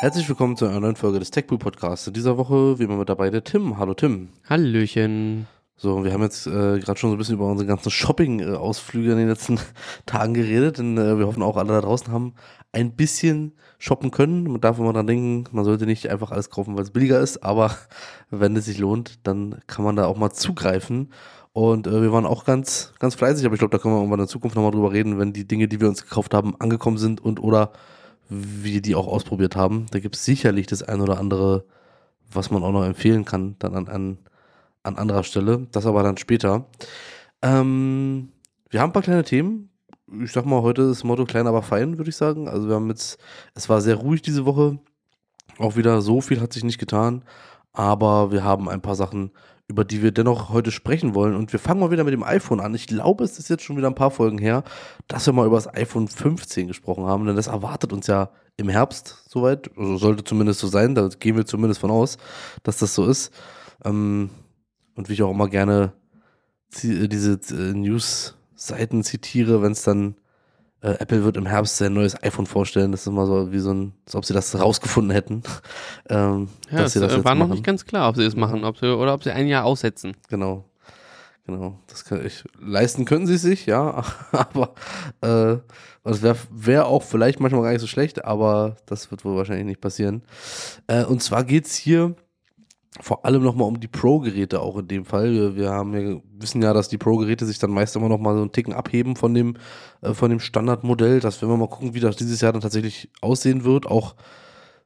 Herzlich willkommen zu einer neuen Folge des TechBoo Podcasts. In dieser Woche wie immer mit dabei der Tim. Hallo Tim. Hallöchen. So, wir haben jetzt äh, gerade schon so ein bisschen über unsere ganzen Shopping-Ausflüge in den letzten Tagen geredet, denn äh, wir hoffen auch alle da draußen haben ein bisschen shoppen können. Man darf immer dran denken, man sollte nicht einfach alles kaufen, weil es billiger ist, aber wenn es sich lohnt, dann kann man da auch mal zugreifen. Und äh, wir waren auch ganz, ganz fleißig, aber ich glaube, da können wir irgendwann in der Zukunft nochmal drüber reden, wenn die Dinge, die wir uns gekauft haben, angekommen sind und oder wir die auch ausprobiert haben. Da gibt es sicherlich das ein oder andere, was man auch noch empfehlen kann, dann an, an, an anderer Stelle. Das aber dann später. Ähm, wir haben ein paar kleine Themen. Ich sag mal, heute ist das Motto klein, aber fein, würde ich sagen. Also wir haben jetzt, es war sehr ruhig diese Woche. Auch wieder so viel hat sich nicht getan. Aber wir haben ein paar Sachen, über die wir dennoch heute sprechen wollen. Und wir fangen mal wieder mit dem iPhone an. Ich glaube, es ist jetzt schon wieder ein paar Folgen her, dass wir mal über das iPhone 15 gesprochen haben, denn das erwartet uns ja im Herbst soweit. Also sollte zumindest so sein, da gehen wir zumindest von aus, dass das so ist. Ähm, und wie ich auch immer gerne diese äh, News-Seiten zitiere, wenn es dann äh, Apple wird im Herbst sein neues iPhone vorstellen. Das ist immer so wie so ein, als ob sie das rausgefunden hätten. ähm, ja, dass sie das äh, war noch nicht ganz klar, ob sie es machen ob sie, oder ob sie ein Jahr aussetzen. Genau. Genau. Das kann ich, leisten können sie sich, ja. aber äh, das wäre wär auch vielleicht manchmal gar nicht so schlecht, aber das wird wohl wahrscheinlich nicht passieren. Äh, und zwar geht es hier vor allem nochmal um die Pro-Geräte auch in dem Fall. Wir, wir haben ja, wissen ja, dass die Pro-Geräte sich dann meist immer noch mal so einen Ticken abheben von dem, äh, von dem Standardmodell. Das werden wir mal gucken, wie das dieses Jahr dann tatsächlich aussehen wird, auch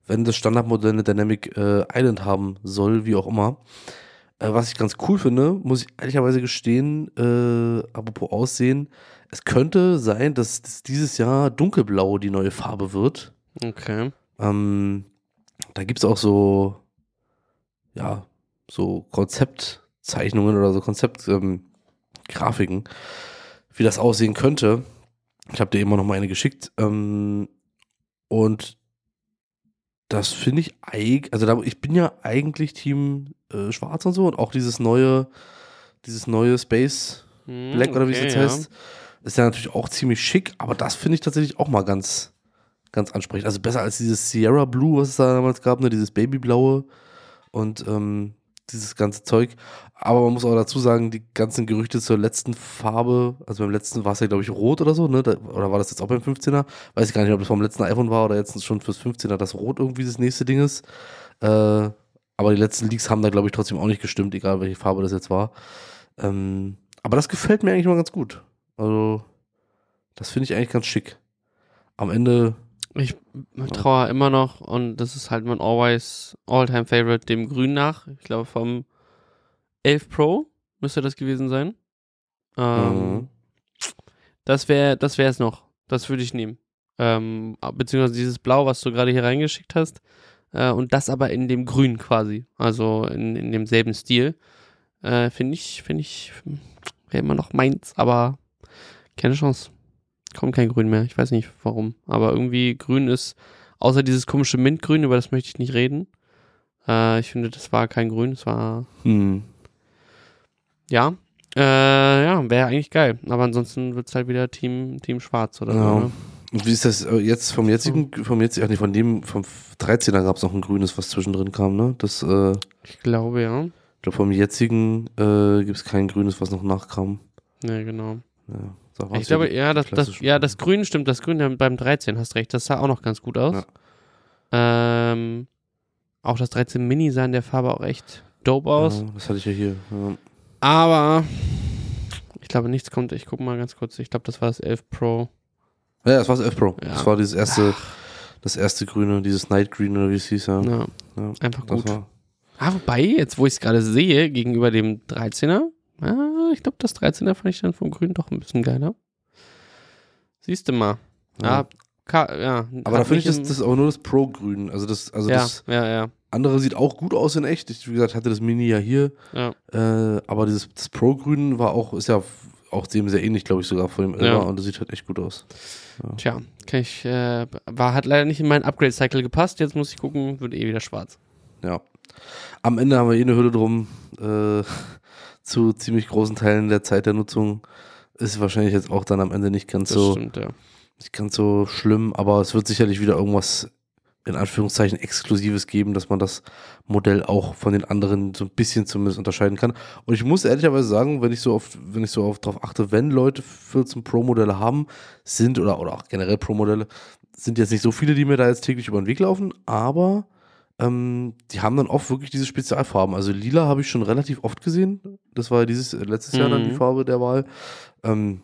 wenn das Standardmodell eine Dynamic äh, Island haben soll, wie auch immer. Äh, was ich ganz cool finde, muss ich ehrlicherweise gestehen, äh, apropos Aussehen, es könnte sein, dass, dass dieses Jahr dunkelblau die neue Farbe wird. Okay. Ähm, da gibt es auch so ja, so Konzeptzeichnungen oder so Konzeptgrafiken, ähm, wie das aussehen könnte. Ich habe dir immer noch mal eine geschickt. Ähm, und das finde ich eigentlich, also da, ich bin ja eigentlich Team äh, Schwarz und so und auch dieses neue, dieses neue Space hm, Black hm, oder wie es jetzt ja. heißt, ist ja natürlich auch ziemlich schick, aber das finde ich tatsächlich auch mal ganz, ganz ansprechend. Also besser als dieses Sierra Blue, was es da damals gab, ne, dieses Babyblaue und ähm, dieses ganze Zeug. Aber man muss auch dazu sagen, die ganzen Gerüchte zur letzten Farbe, also beim letzten war es ja, glaube ich, rot oder so, ne? oder war das jetzt auch beim 15er? Weiß ich gar nicht, ob das vom letzten iPhone war oder jetzt schon fürs 15er das Rot irgendwie das nächste Ding ist. Äh, aber die letzten Leaks haben da, glaube ich, trotzdem auch nicht gestimmt, egal welche Farbe das jetzt war. Ähm, aber das gefällt mir eigentlich mal ganz gut. Also, das finde ich eigentlich ganz schick. Am Ende ich traue immer noch, und das ist halt mein always all-time favorite, dem Grün nach. Ich glaube, vom 11 Pro müsste das gewesen sein. Ähm, mhm. Das wäre das wäre es noch. Das würde ich nehmen. Ähm, beziehungsweise dieses Blau, was du gerade hier reingeschickt hast. Äh, und das aber in dem Grün quasi. Also in, in demselben Stil. Äh, Finde ich, finde ich, wäre immer noch meins, aber keine Chance kommt kein Grün mehr. Ich weiß nicht warum. Aber irgendwie Grün ist, außer dieses komische Mintgrün, über das möchte ich nicht reden. Äh, ich finde, das war kein Grün, es war. Hm. Ja. Äh, ja, wäre eigentlich geil. Aber ansonsten wird es halt wieder Team, Team Schwarz oder ja. so. Ne? Und wie ist das äh, jetzt vom jetzigen, vom jetzigen, ach nee, von dem, vom 13er gab es noch ein grünes, was zwischendrin kam, ne? Das, äh, ich glaube, ja. Ich glaube, vom jetzigen äh, gibt es kein grünes, was noch nachkam. Ja, genau. Ja ich glaube, ja das, das, ja, das Grün stimmt, das Grün beim 13, hast recht, das sah auch noch ganz gut aus. Ja. Ähm, auch das 13 Mini sah in der Farbe auch echt dope aus. Ja, das hatte ich ja hier. Ja. Aber ich glaube, nichts kommt. Ich gucke mal ganz kurz. Ich glaube, das war das 11 Pro. Ja, das war das 11 Pro. Das war dieses erste, Ach. das erste Grüne, dieses Night Green oder wie es hieß. Ja, einfach gut. Ah, wobei, jetzt wo ich es gerade sehe, gegenüber dem 13er, Ah, ich glaube, das 13er fand ich dann vom Grün doch ein bisschen geiler. Siehst du mal. Ja. ja, ja aber da finde ich, das, das ist auch nur das Pro-Grün. Also das, also ja, das ja, ja. andere sieht auch gut aus in echt. Ich, wie gesagt, hatte das Mini ja hier. Ja. Äh, aber dieses das Pro-Grün war auch, ist ja auch dem sehr ähnlich, glaube ich, sogar von dem Elva und das sieht halt echt gut aus. Ja. Tja, kann ich, äh, war, hat leider nicht in meinen Upgrade-Cycle gepasst. Jetzt muss ich gucken, wird eh wieder schwarz. Ja. Am Ende haben wir eh eine Hülle drum. Äh, zu ziemlich großen Teilen der Zeit der Nutzung ist wahrscheinlich jetzt auch dann am Ende nicht ganz das so stimmt, ja. nicht ganz so schlimm, aber es wird sicherlich wieder irgendwas in Anführungszeichen Exklusives geben, dass man das Modell auch von den anderen so ein bisschen zumindest unterscheiden kann. Und ich muss ehrlicherweise sagen, wenn ich so oft, wenn ich so oft darauf achte, wenn Leute 14 Pro-Modelle haben, sind oder, oder auch generell Pro-Modelle, sind jetzt nicht so viele, die mir da jetzt täglich über den Weg laufen, aber ähm, die haben dann oft wirklich diese Spezialfarben. Also lila habe ich schon relativ oft gesehen. Das war dieses äh, letztes Jahr dann die Mhm. Farbe der Wahl. Ähm,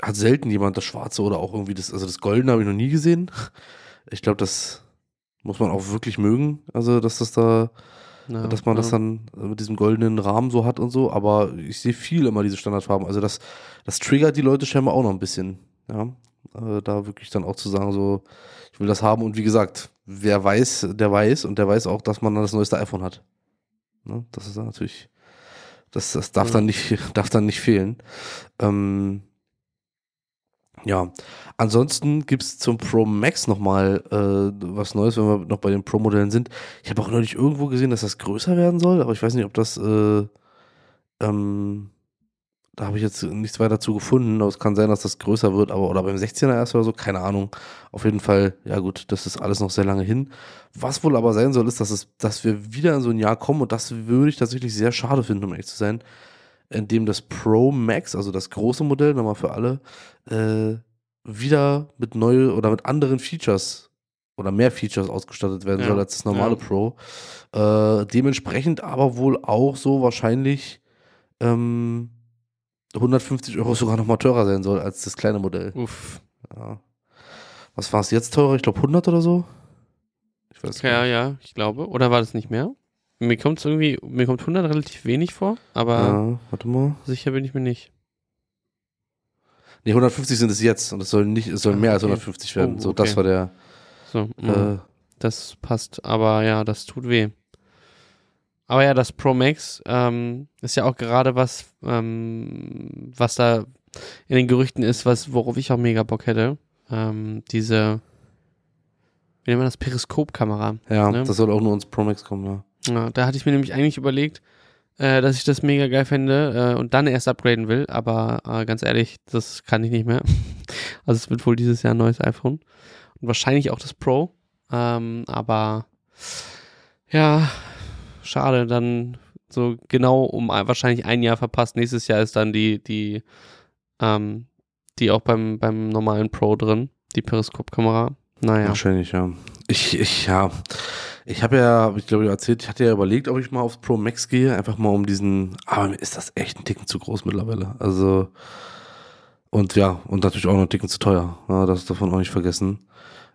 hat selten jemand das Schwarze oder auch irgendwie das, also das Goldene habe ich noch nie gesehen. Ich glaube, das muss man auch wirklich mögen. Also, dass das da, Ja, dass man das ja. dann mit diesem goldenen Rahmen so hat und so. Aber ich sehe viel immer diese Standardfarben. Also, das, das triggert die Leute scheinbar auch noch ein bisschen. Ja, äh, da wirklich dann auch zu sagen, so, ich will das haben. Und wie gesagt, wer weiß, der weiß und der weiß auch, dass man dann das neueste iPhone hat. Ne? Das ist dann natürlich, das, das darf Ja. dann nicht, darf dann nicht fehlen. Ähm, ja, ansonsten gibt es zum Pro Max nochmal äh, was Neues, wenn wir noch bei den Pro-Modellen sind. Ich habe auch neulich irgendwo gesehen, dass das größer werden soll, aber ich weiß nicht, ob das, äh, ähm, da habe ich jetzt nichts weiter dazu gefunden, aber es kann sein, dass das größer wird, aber oder beim 16er erst oder so, keine Ahnung. Auf jeden Fall, ja gut, das ist alles noch sehr lange hin. Was wohl aber sein soll, ist, dass, es, dass wir wieder in so ein Jahr kommen und das würde ich tatsächlich sehr schade finden, um ehrlich zu sein, in dem das Pro Max, also das große Modell, nochmal für alle, äh, wieder mit neue oder mit anderen Features oder mehr Features ausgestattet werden Ja, soll als das normale ja. Pro. Äh, dementsprechend aber wohl auch so wahrscheinlich ähm, 150 Euro sogar nochmal teurer sein soll als das kleine Modell. Uff. Ja. Was war es jetzt teurer? Ich glaube 100 oder so. Ich weiß Ja, ja, ich glaube. Oder war das nicht mehr? Mir kommt es irgendwie, mir kommt 100 relativ wenig vor, aber Ja, warte mal. sicher bin ich mir nicht. Nee, 150 sind es jetzt und es soll nicht, es soll Ah, mehr als okay. 150 werden. Oh, So, das okay. war der. So, mm, Äh, das passt, aber ja, das tut weh. Aber ja, das Pro Max ähm, ist ja auch gerade was, ähm, was da in den Gerüchten ist, was, worauf ich auch mega Bock hätte. Ähm, diese, wie nennt man das, Periskopkamera. ja, Ne? das soll auch nur ins Pro Max kommen, ja. Ja, da hatte ich mir nämlich eigentlich überlegt, äh, dass ich das mega geil fände äh, und dann erst upgraden will, aber äh, ganz ehrlich, das kann ich nicht mehr. Also es wird wohl dieses Jahr ein neues iPhone und wahrscheinlich auch das Pro, ähm, aber ja, schade, dann so genau um ein, wahrscheinlich ein Jahr verpasst. Nächstes Jahr ist dann die, die, ähm, die auch beim, beim normalen Pro drin, die Periskopkamera. Naja. Wahrscheinlich, ja. Ich, ich, ja. Ich habe ja, ich glaube, ich erzählt, ich hatte ja überlegt, ob ich mal aufs Pro Max gehe, einfach mal um diesen, aber mir ist das echt ein Ticken zu groß mittlerweile. Also, und ja, und natürlich auch noch ein Ticken zu teuer. Ja, das man auch nicht vergessen.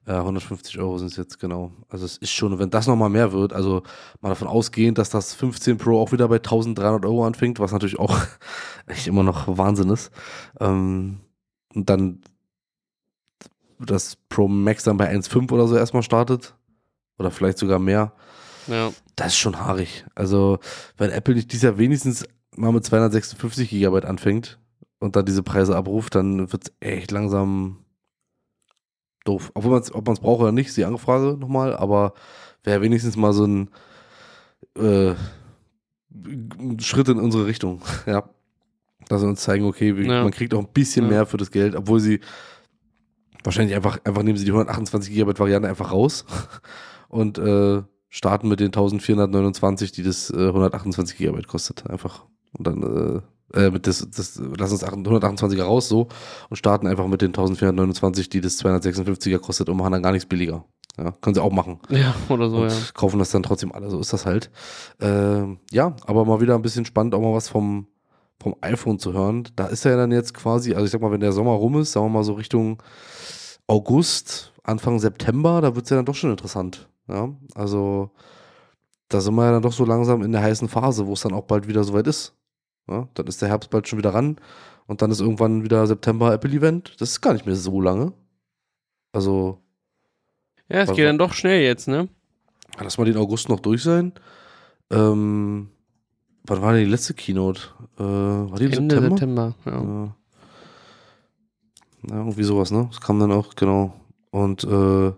Äh, 150 Euro sind es jetzt genau. Also es ist schon, wenn das nochmal mehr wird, also mal davon ausgehend, dass das 15 Pro auch wieder bei 1300 Euro anfängt, was natürlich auch echt immer noch Wahnsinn ist. Ähm, und dann das Pro Max dann bei 1,5 oder so erstmal startet. Oder vielleicht sogar mehr. Ja. Das ist schon haarig. Also, wenn Apple nicht dieses Jahr wenigstens mal mit 256 Gigabyte anfängt und dann diese Preise abruft, dann wird es echt langsam doof. Obwohl man's, ob man es braucht oder nicht, ist die Anfrage nochmal, aber wäre wenigstens mal so ein, äh, Schritt in unsere Richtung. ja. Dass sie uns zeigen, okay, wie, Ja. man kriegt auch ein bisschen Ja. mehr für das Geld, obwohl sie wahrscheinlich einfach, einfach nehmen sie die 128 Gigabyte Variante einfach raus und äh, starten mit den 1429, die das äh, 128 Gigabyte kostet. Einfach. Und dann, äh, mit das, das, lassen uns 128er raus so und starten einfach mit den 1429, die das 256er kostet und machen dann gar nichts billiger. Ja, können sie auch machen. Ja, oder so, und ja. kaufen das dann trotzdem alle. So ist das halt. Ähm, ja, aber mal wieder ein bisschen spannend, auch mal was vom, vom iPhone zu hören. Da ist er ja dann jetzt quasi, also ich sag mal, wenn der Sommer rum ist, sagen wir mal so Richtung August, Anfang September, da wird es ja dann doch schon interessant. Ja, also da sind wir ja dann doch so langsam in der heißen Phase, wo es dann auch bald wieder soweit ist. Ja, dann ist der Herbst bald schon wieder ran und dann ist irgendwann wieder September Apple-Event. Das ist gar nicht mehr so lange. Also, Ja, es geht dann doch schnell jetzt, ne? Lass mal den August noch durch sein. Ähm, wann war denn die letzte Keynote? Äh, war die im Ende September? September, ja. Ja. ja, irgendwie sowas, ne? Das kam dann auch, genau. Und äh,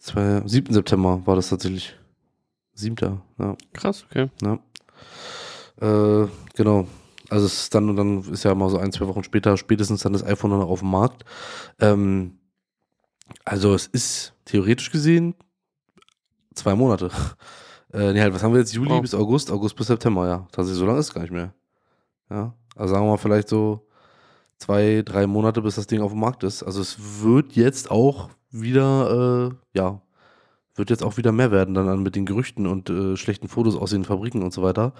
zwei, 7. September war das tatsächlich. 7. Ja. Krass, okay. Äh, genau. Also es ist dann und dann ist ja mal so ein, zwei Wochen später spätestens dann das iPhone dann auf dem Markt. Ähm, Also es ist theoretisch gesehen zwei Monate. Äh, nee, halt, was haben wir jetzt? Juli Oh. bis August, August bis September, ja. Tatsächlich, so lange ist es gar nicht mehr. Ja. Also sagen wir mal vielleicht so zwei, drei Monate, bis das Ding auf dem Markt ist. Also es wird jetzt auch wieder, äh, ja, wird jetzt auch wieder mehr werden dann an mit den Gerüchten und äh, schlechten Fotos aus den Fabriken und so weiter.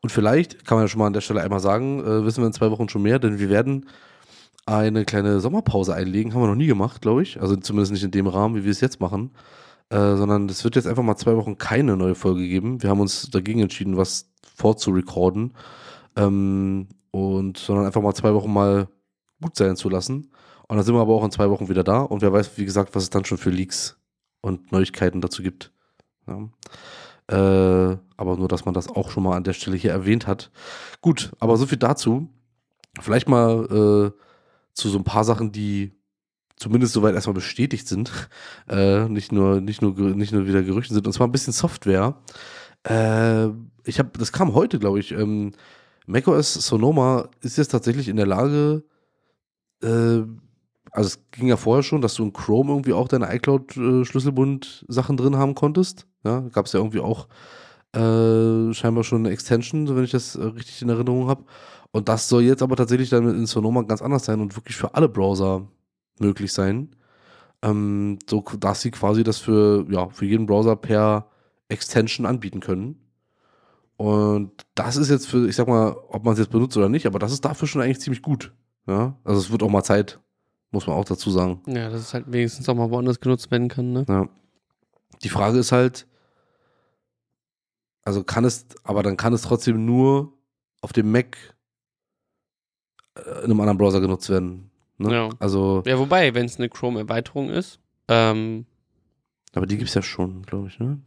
Und vielleicht kann man ja schon mal an der Stelle einmal sagen, äh, wissen wir in zwei Wochen schon mehr, denn wir werden eine kleine Sommerpause einlegen. Haben wir noch nie gemacht, glaube ich. Also zumindest nicht in dem Rahmen, wie wir es jetzt machen. Äh, sondern es wird jetzt einfach mal zwei Wochen keine neue Folge geben. Wir haben uns dagegen entschieden, was vorzurecorden. Ähm, und sondern einfach mal zwei Wochen mal gut sein zu lassen. Und dann sind wir aber auch in zwei Wochen wieder da. Und wer weiß, wie gesagt, was es dann schon für Leaks und Neuigkeiten dazu gibt. Ja. Äh, aber nur, dass man das auch schon mal an der Stelle hier erwähnt hat. Gut, aber so viel dazu. Vielleicht mal äh, zu so ein paar Sachen, die zumindest soweit erstmal bestätigt sind. Äh, nicht, nur, nicht, nur, nicht nur wieder Gerüchte sind. Und zwar ein bisschen Software. Äh, ich habe, das kam heute, glaube ich. Ähm, macOS Sonoma ist jetzt tatsächlich in der Lage, äh, also es ging ja vorher schon, dass du in Chrome irgendwie auch deine iCloud-Schlüsselbund-Sachen drin haben konntest. Ja, gab es ja irgendwie auch äh, scheinbar schon eine Extension, wenn ich das äh, richtig in Erinnerung habe. Und das soll jetzt aber tatsächlich dann in Sonoma ganz anders sein und wirklich für alle Browser möglich sein. Ähm, so dass sie quasi das für, ja, für jeden Browser per Extension anbieten können. Und das ist jetzt für, ich sag mal, ob man es jetzt benutzt oder nicht, aber das ist dafür schon eigentlich ziemlich gut. Ja, also es wird auch mal Zeit, muss man auch dazu sagen. Ja, dass es halt wenigstens auch mal woanders genutzt werden kann, ne? Ja. Die Frage ist halt, also kann es, aber dann kann es trotzdem nur auf dem Mac äh, in einem anderen Browser genutzt werden. Ne? Ja. Also, Ja, wobei, wenn es eine Chrome-Erweiterung ist, ähm, aber die gibt es ja schon, glaube ich, ne?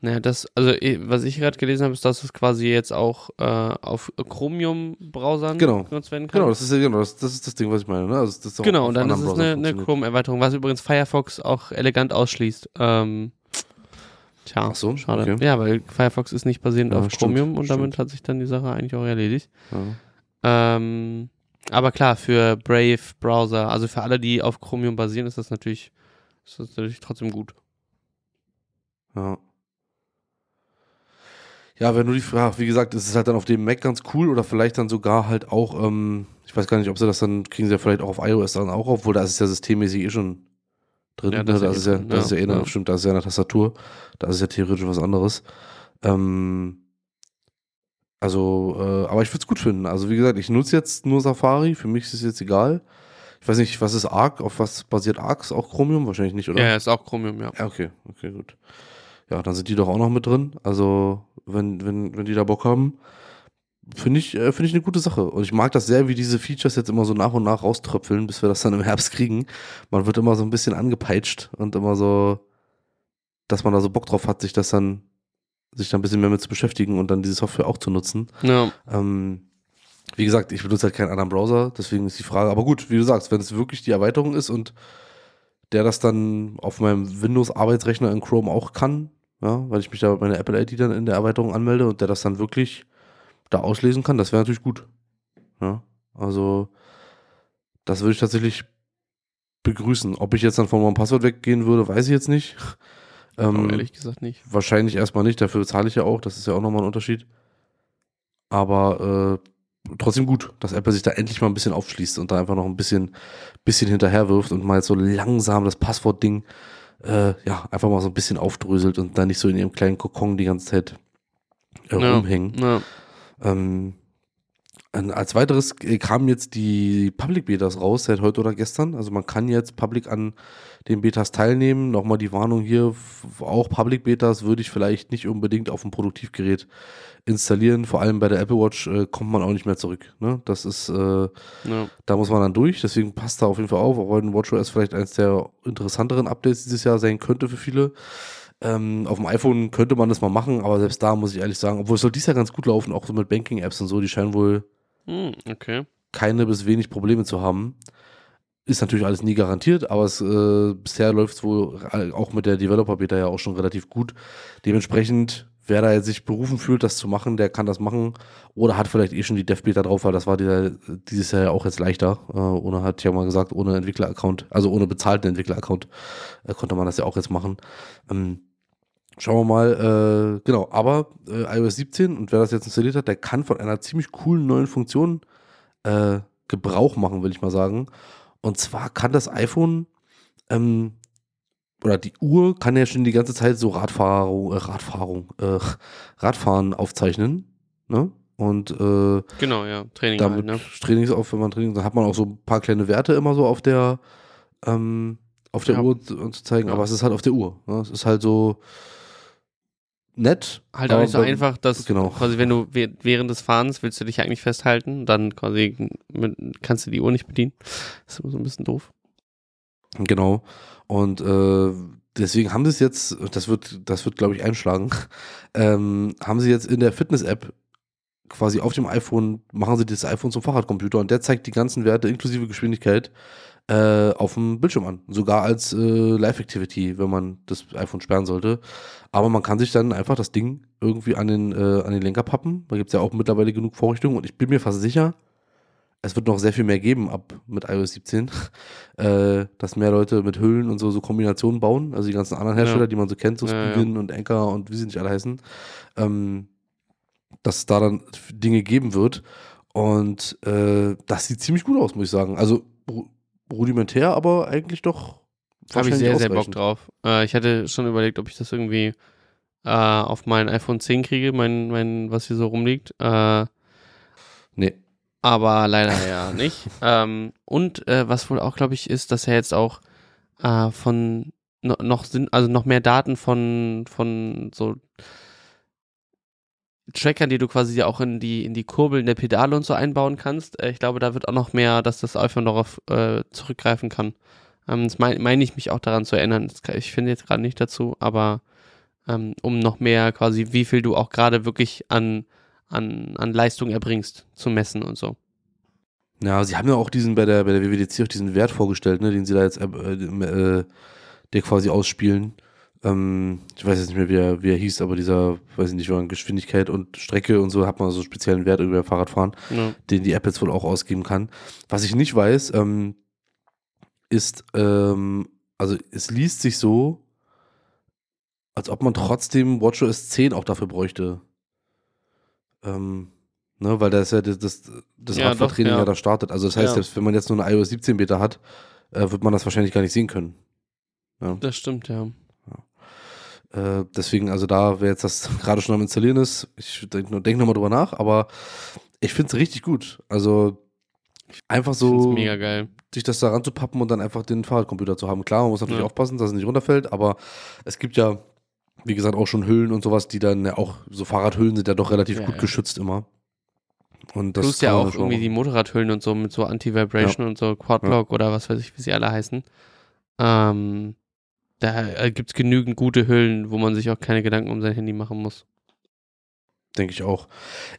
Naja, das, also eh, was ich gerade gelesen habe, ist, dass es quasi jetzt auch äh, auf Chromium-Browsern Genau. genutzt werden kann. Genau, das ist genau, das, das ist das Ding, was ich meine. Ne? Also das Genau, und dann ist es eine, eine. Chrome-Erweiterung, was übrigens Firefox auch elegant ausschließt. Ähm, tja, Ach so, schade. okay. Ja, weil Firefox ist nicht basierend Ja, auf stimmt, Chromium und damit stimmt. hat sich dann die Sache eigentlich auch erledigt. Ja. Ähm, aber klar, für Brave-Browser, also für alle, die auf Chromium basieren, ist das natürlich, ist das natürlich trotzdem gut. Ja. Ja, wenn du die Frage, wie gesagt, ist es halt dann auf dem Mac ganz cool oder vielleicht dann sogar halt auch, ähm, ich weiß gar nicht, ob sie das dann, kriegen sie ja vielleicht auch auf iOS dann auch, obwohl da ist es ja systemmäßig eh schon drin. Ja, ne? das das, ist ja, das ja, ist ja eh, ja. stimmt, das ist ja eine Tastatur. Das ist ja theoretisch was anderes. Ähm, also, äh, aber ich würde es gut finden. Also, wie gesagt, ich nutze jetzt nur Safari, für mich ist es jetzt egal. Ich weiß nicht, was ist Arc, auf was basiert Arc? Ist auch Chromium? Wahrscheinlich nicht, oder? Ja, ist auch Chromium, ja. Ja, okay, okay, gut. Ja, dann sind die doch auch noch mit drin. Also, wenn, wenn, wenn die da Bock haben, finde ich, äh, finde ich eine gute Sache. Und ich mag das sehr, wie diese Features jetzt immer so nach und nach rauströpfeln, bis wir das dann im Herbst kriegen. Man wird immer so ein bisschen angepeitscht und immer so, dass man da so Bock drauf hat, sich das dann, sich da ein bisschen mehr mit zu beschäftigen und dann diese Software auch zu nutzen. Ja, Ähm, wie gesagt, ich benutze halt keinen anderen Browser, deswegen ist die Frage. Aber gut, wie du sagst, wenn es wirklich die Erweiterung ist und der das dann auf meinem Windows-Arbeitsrechner in Chrome auch kann, ja, weil ich mich da mit meiner Apple-ID dann in der Erweiterung anmelde und der das dann wirklich da auslesen kann, das wäre natürlich gut. Ja, also das würde ich tatsächlich begrüßen. Ob ich jetzt dann von meinem Passwort weggehen würde, weiß ich jetzt nicht. Ähm, ehrlich gesagt nicht. Wahrscheinlich erstmal nicht, dafür zahle ich ja auch, das ist ja auch nochmal ein Unterschied. Aber äh, trotzdem gut, dass Apple sich da endlich mal ein bisschen aufschließt und da einfach noch ein bisschen, bisschen hinterher wirft und mal so langsam das Passwortding äh, ja, einfach mal so ein bisschen aufdröselt und da nicht so in ihrem kleinen Kokon die ganze Zeit äh, Ja. rumhängen. Ja. Ähm, als weiteres äh, kamen jetzt die Public Betas raus, seit heute oder gestern. Also man kann jetzt Public an den Betas teilnehmen. Nochmal die Warnung hier, auch Public Betas würde ich vielleicht nicht unbedingt auf dem Produktivgerät installieren. Vor allem bei der Apple Watch äh, kommt man auch nicht mehr zurück. Ne? Das ist, äh, Ja. da muss man dann durch. Deswegen passt da auf jeden Fall auf, auch wenn WatchOS vielleicht eines der interessanteren Updates dieses Jahr sein könnte für viele. Ähm, auf dem iPhone könnte man das mal machen, aber selbst da muss ich ehrlich sagen, obwohl es soll dies Jahr ganz gut laufen, auch so mit Banking-Apps und so, die scheinen wohl Hm, okay. keine bis wenig Probleme zu haben. Ist natürlich alles nie garantiert, aber es, äh, bisher läuft es wohl äh, auch mit der Developer-Beta ja auch schon relativ gut. Dementsprechend wer da jetzt sich berufen fühlt, das zu machen, der kann das machen. Oder hat vielleicht eh schon die Dev-Beta drauf, weil das war dieser, dieses Jahr ja auch jetzt leichter. Äh, ohne, hat ja mal gesagt, ohne Entwickler-Account, also ohne bezahlten Entwickler-Account, äh, konnte man das ja auch jetzt machen. Ähm, schauen wir mal, äh, genau, aber äh, iOS 17 und wer das jetzt installiert hat, der kann von einer ziemlich coolen neuen Funktion äh, Gebrauch machen, will ich mal sagen. Und zwar kann das iPhone ähm, oder die Uhr kann ja schon die ganze Zeit so Radfahrung, äh, Radfahrung, äh, Radfahren aufzeichnen. Ne? Und äh, genau, ja, Training damit halt, ne? Trainings auf, wenn man Training, dann hat man auch so ein paar kleine Werte immer so auf der ähm, auf der Ja. Uhr zu, zu zeigen, Ja. aber es ist halt auf der Uhr. Ne? Es ist halt so nett. Halt auch nicht so einfach, dass genau. quasi, wenn du während des Fahrens willst du dich eigentlich festhalten, dann quasi mit, kannst du die Uhr nicht bedienen. Das ist immer so ein bisschen doof. Genau. Und äh, deswegen haben sie es jetzt, das wird, das wird, glaube ich, einschlagen, ähm, haben sie jetzt in der Fitness-App quasi auf dem iPhone, machen sie das iPhone zum Fahrradcomputer und der zeigt die ganzen Werte inklusive Geschwindigkeit äh, auf dem Bildschirm an. Sogar als äh, Live-Activity, wenn man das iPhone sperren sollte. Aber man kann sich dann einfach das Ding irgendwie an den, äh, an den Lenker pappen. Da gibt es ja auch mittlerweile genug Vorrichtungen und ich bin mir fast sicher, es wird noch sehr viel mehr geben ab mit iOS 17, äh, dass mehr Leute mit Hüllen und so, so Kombinationen bauen, also die ganzen anderen Hersteller, Ja. die man so kennt, so Ja, ja. Spigen und Anker und wie sie nicht alle heißen, ähm, dass es da dann Dinge geben wird und äh, das sieht ziemlich gut aus, muss ich sagen. Also ru rudimentär, aber eigentlich doch Habe ich sehr, sehr Bock drauf. Äh, ich hatte schon überlegt, ob ich das irgendwie äh, auf mein iPhone 10 kriege, mein, mein, was hier so rumliegt. Äh, Nee. Aber leider ja nicht. Ähm, und äh, was wohl auch, glaube ich, ist, dass er jetzt auch äh, von no, noch sind, also noch mehr Daten von, von so Trackern, die du quasi auch in die, in die Kurbeln der Pedale und so einbauen kannst. Äh, ich glaube, da wird auch noch mehr, dass das iPhone darauf äh, zurückgreifen kann. Ähm, das meine mein ich mich auch daran zu erinnern. Kann, ich finde jetzt gerade nicht dazu, aber ähm, um noch mehr quasi, wie viel du auch gerade wirklich an, an, an Leistung erbringst, zu messen und so. Ja, sie haben ja auch diesen bei der, bei der WWDC auch diesen Wert vorgestellt, ne, den sie da jetzt äh, äh, der quasi ausspielen. Ähm, ich weiß jetzt nicht mehr, wie er, wie er hieß, aber dieser, weiß ich nicht, war Geschwindigkeit und Strecke und so hat man so einen speziellen Wert über Fahrradfahren, Ja. den die App jetzt wohl auch ausgeben kann. Was ich nicht weiß, ähm, ist, ähm, also es liest sich so, als ob man trotzdem WatchOS 10 auch dafür bräuchte. Ähm, ne, weil da ist ja das, das, das Ja, Radfahrtraining doch, ja. ja. da startet. Also das heißt, Ja. selbst wenn man jetzt nur eine iOS 17 Beta hat, äh, wird man das wahrscheinlich gar nicht sehen können. Ja. Das stimmt, ja. Äh, deswegen, also da, wer jetzt das gerade schon am Installieren ist, ich denke denk nochmal drüber nach, aber ich finde es richtig gut. Also einfach so sich das da ranzupappen und dann einfach den Fahrradcomputer zu haben. Klar, man muss natürlich Ja. aufpassen, dass es nicht runterfällt, aber es gibt ja, wie gesagt, auch schon Hüllen und sowas, die dann ja auch, so Fahrradhüllen sind ja doch relativ Ja, gut ja. geschützt immer. Und das Plus ja auch irgendwie die. Motorradhüllen und so mit so Anti-Vibration und so Quadlock oder was weiß ich, wie sie alle heißen. Ähm, da gibt es genügend gute Hüllen, wo man sich auch keine Gedanken um sein Handy machen muss. Denke ich auch.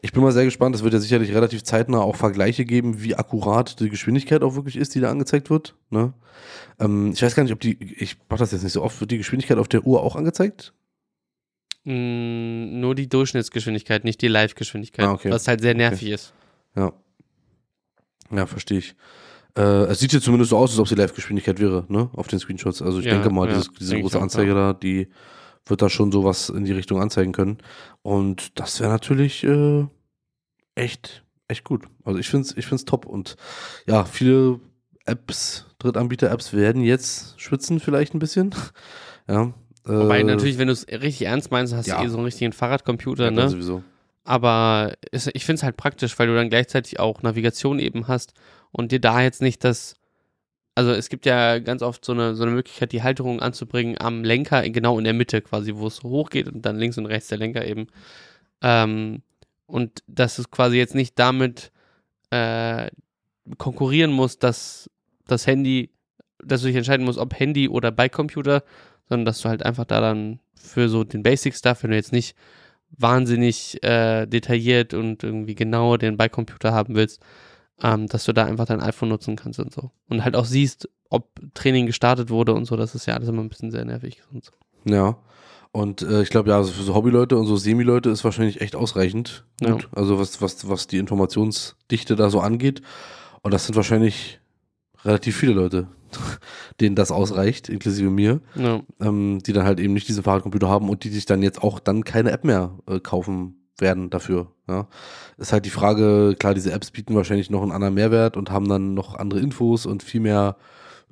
Ich bin mal sehr gespannt. Es wird ja sicherlich relativ zeitnah auch Vergleiche geben, wie akkurat die Geschwindigkeit auch wirklich ist, die da angezeigt wird. Ne? Ähm, ich weiß gar nicht, ob die, ich mache das jetzt nicht so oft, wird die Geschwindigkeit auf der Uhr auch angezeigt? Mm, nur die Durchschnittsgeschwindigkeit, nicht die Live-Geschwindigkeit, Ah, okay. was halt sehr nervig ist. Ja. Ja, verstehe ich. Äh, es sieht hier zumindest so aus, als ob sie Live-Geschwindigkeit wäre, ne? Auf den Screenshots. Also ich Ja, denke mal, ja, dieses, diese große auch, Anzeige ja. da, die wird da schon sowas in die Richtung anzeigen können. Und das wäre natürlich äh, echt, echt gut. Also ich finde es ich find's top. Und ja, viele Apps, Drittanbieter-Apps werden jetzt schwitzen vielleicht ein bisschen. ja. Wobei äh, natürlich, wenn du es richtig ernst meinst, hast ja. du eh so einen richtigen Fahrradcomputer, ja, ne? sowieso. Aber es, ich finde es halt praktisch, weil du dann gleichzeitig auch Navigation eben hast und dir da jetzt nicht das. Also es gibt ja ganz oft so eine, so eine Möglichkeit, die Halterung anzubringen am Lenker, genau in der Mitte quasi, wo es hoch geht und dann links und rechts der Lenker eben. Ähm, und dass es quasi jetzt nicht damit äh, konkurrieren muss, dass das Handy, dass du dich entscheiden musst, ob Handy oder Bike-Computer, sondern dass du halt einfach da dann für so den Basic-Stuff, wenn du jetzt nicht wahnsinnig äh, detailliert und irgendwie genau den Bike-Computer haben willst, ähm, dass du da einfach dein iPhone nutzen kannst und so. Und halt auch siehst, ob Training gestartet wurde und so, das ist ja alles immer ein bisschen sehr nervig und so. Ja. Und äh, ich glaube, ja, also für so Hobbyleute und so Semi-Leute ist wahrscheinlich echt ausreichend. Gut. Ja. Also was, was, was die Informationsdichte da so angeht. Und das sind wahrscheinlich relativ viele Leute, denen das ausreicht, inklusive mir, ja. ähm, die dann halt eben nicht diesen Fahrradcomputer haben und die sich dann jetzt auch dann keine App mehr äh, kaufen werden dafür. Ja. Ist halt die Frage, klar, diese Apps bieten wahrscheinlich noch einen anderen Mehrwert und haben dann noch andere Infos und viel mehr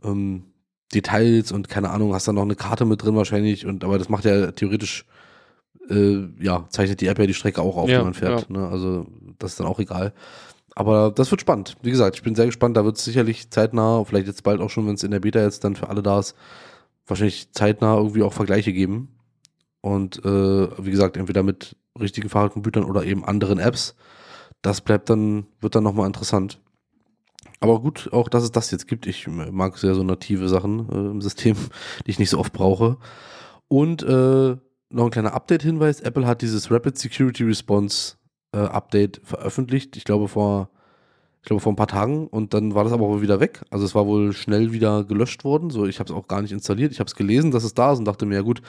ähm, Details und keine Ahnung, hast dann noch eine Karte mit drin wahrscheinlich und aber das macht ja theoretisch äh, ja, zeichnet die App ja die Strecke auch auf, ja, die man fährt. Ja. Ne? Also das ist dann auch egal. Aber das wird spannend. Wie gesagt, ich bin sehr gespannt. Da wird es sicherlich zeitnah, vielleicht jetzt bald auch schon, wenn es in der Beta jetzt dann für alle da ist, wahrscheinlich zeitnah irgendwie auch Vergleiche geben. Und äh, wie gesagt, entweder mit richtigen Fahrradcomputern oder eben anderen Apps. Das bleibt dann, wird dann nochmal interessant. Aber gut, auch dass es das jetzt gibt. Ich mag sehr so native Sachen äh, im System, die ich nicht so oft brauche. Und äh, noch ein kleiner Update-Hinweis. Apple hat dieses Rapid Security Response äh, Update veröffentlicht. Ich glaube vor, ich glaube vor ein paar Tagen. Und dann war das aber wohl wieder weg. Also es war wohl schnell wieder gelöscht worden. So, ich habe es auch gar nicht installiert. Ich habe es gelesen, dass es da ist und dachte mir, ja gut,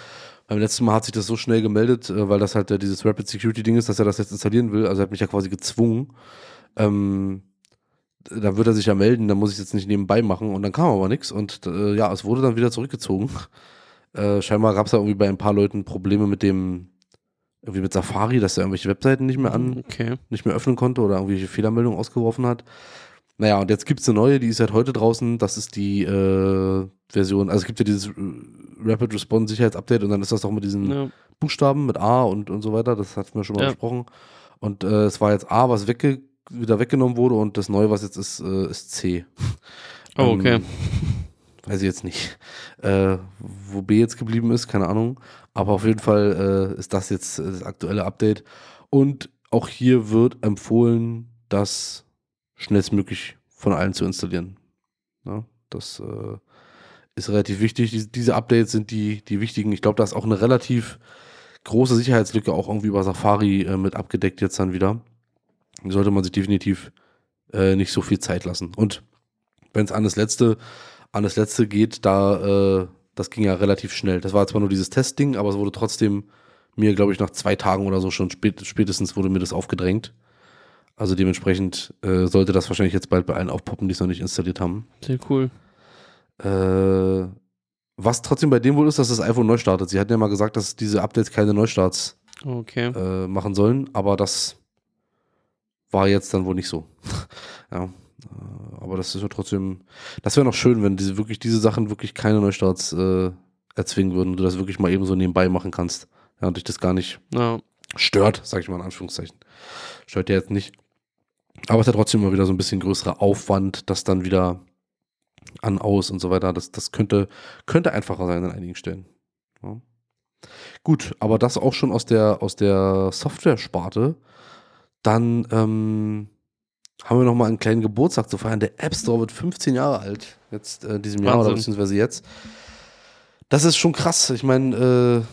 beim letzten Mal hat sich das so schnell gemeldet, äh, weil das halt äh, dieses Rapid Security Ding ist, dass er das jetzt installieren will. Also er hat mich ja quasi gezwungen. Ähm, da wird er sich ja melden, dann muss ich jetzt nicht nebenbei machen und dann kam aber nichts und äh, ja, es wurde dann wieder zurückgezogen. Äh, scheinbar gab es da irgendwie bei ein paar Leuten Probleme mit dem, irgendwie mit Safari, dass er irgendwelche Webseiten nicht mehr an, okay. nicht mehr öffnen konnte oder irgendwelche Fehlermeldungen ausgeworfen hat. Naja, und jetzt gibt es eine neue, die ist seit heute draußen. Das ist die äh, Version, also es gibt ja dieses Rapid Response Sicherheitsupdate und dann ist das doch mit diesen ja. Buchstaben, mit A und, und so weiter. Das hatten wir schon mal ja. besprochen. Und äh, es war jetzt A, was wegge wieder weggenommen wurde und das neue, was jetzt ist, äh, ist C. Oh, okay. Ähm, weiß ich jetzt nicht. Äh, wo B jetzt geblieben ist, keine Ahnung. Aber auf jeden Fall äh, ist das jetzt das aktuelle Update. Und auch hier wird empfohlen, das schnellstmöglich von allen zu installieren. Ja, das äh, ist relativ wichtig. Die, diese Updates sind die, die wichtigen. Ich glaube, da ist auch eine relativ große Sicherheitslücke auch irgendwie über Safari äh, mit abgedeckt jetzt dann wieder sollte man sich definitiv äh, nicht so viel Zeit lassen. Und wenn es an das letzte, an das letzte geht, da, äh, das ging ja relativ schnell. Das war zwar nur dieses Testding, aber es wurde trotzdem mir, glaube ich, nach zwei Tagen oder so schon spät, spätestens wurde mir das aufgedrängt. Also dementsprechend äh, sollte das wahrscheinlich jetzt bald bei allen aufpoppen, die es noch nicht installiert haben. Sehr cool. Äh, was trotzdem bei dem wohl ist, dass das iPhone neu startet. Sie hatten ja mal gesagt, dass diese Updates keine Neustarts okay. äh, machen sollen, aber das war jetzt dann wohl nicht so. ja. Äh, aber das ist ja trotzdem, das wäre noch schön, wenn diese wirklich diese Sachen wirklich keine Neustarts äh, erzwingen würden und du das wirklich mal eben so nebenbei machen kannst. Ja, und dich das gar nicht ja. stört, sag ich mal in Anführungszeichen. Stört ja jetzt nicht. Aber es hat trotzdem immer wieder so ein bisschen größerer Aufwand, das dann wieder an, aus und so weiter. Das, das könnte, könnte einfacher sein an einigen Stellen. Ja. Gut, aber das auch schon aus der, aus der Software-Sparte. Dann ähm, haben wir nochmal einen kleinen Geburtstag zu feiern. Der App Store wird 15 Jahre alt, jetzt äh, diesem Jahr Wahnsinn. oder beziehungsweise jetzt. Das ist schon krass. Ich meine,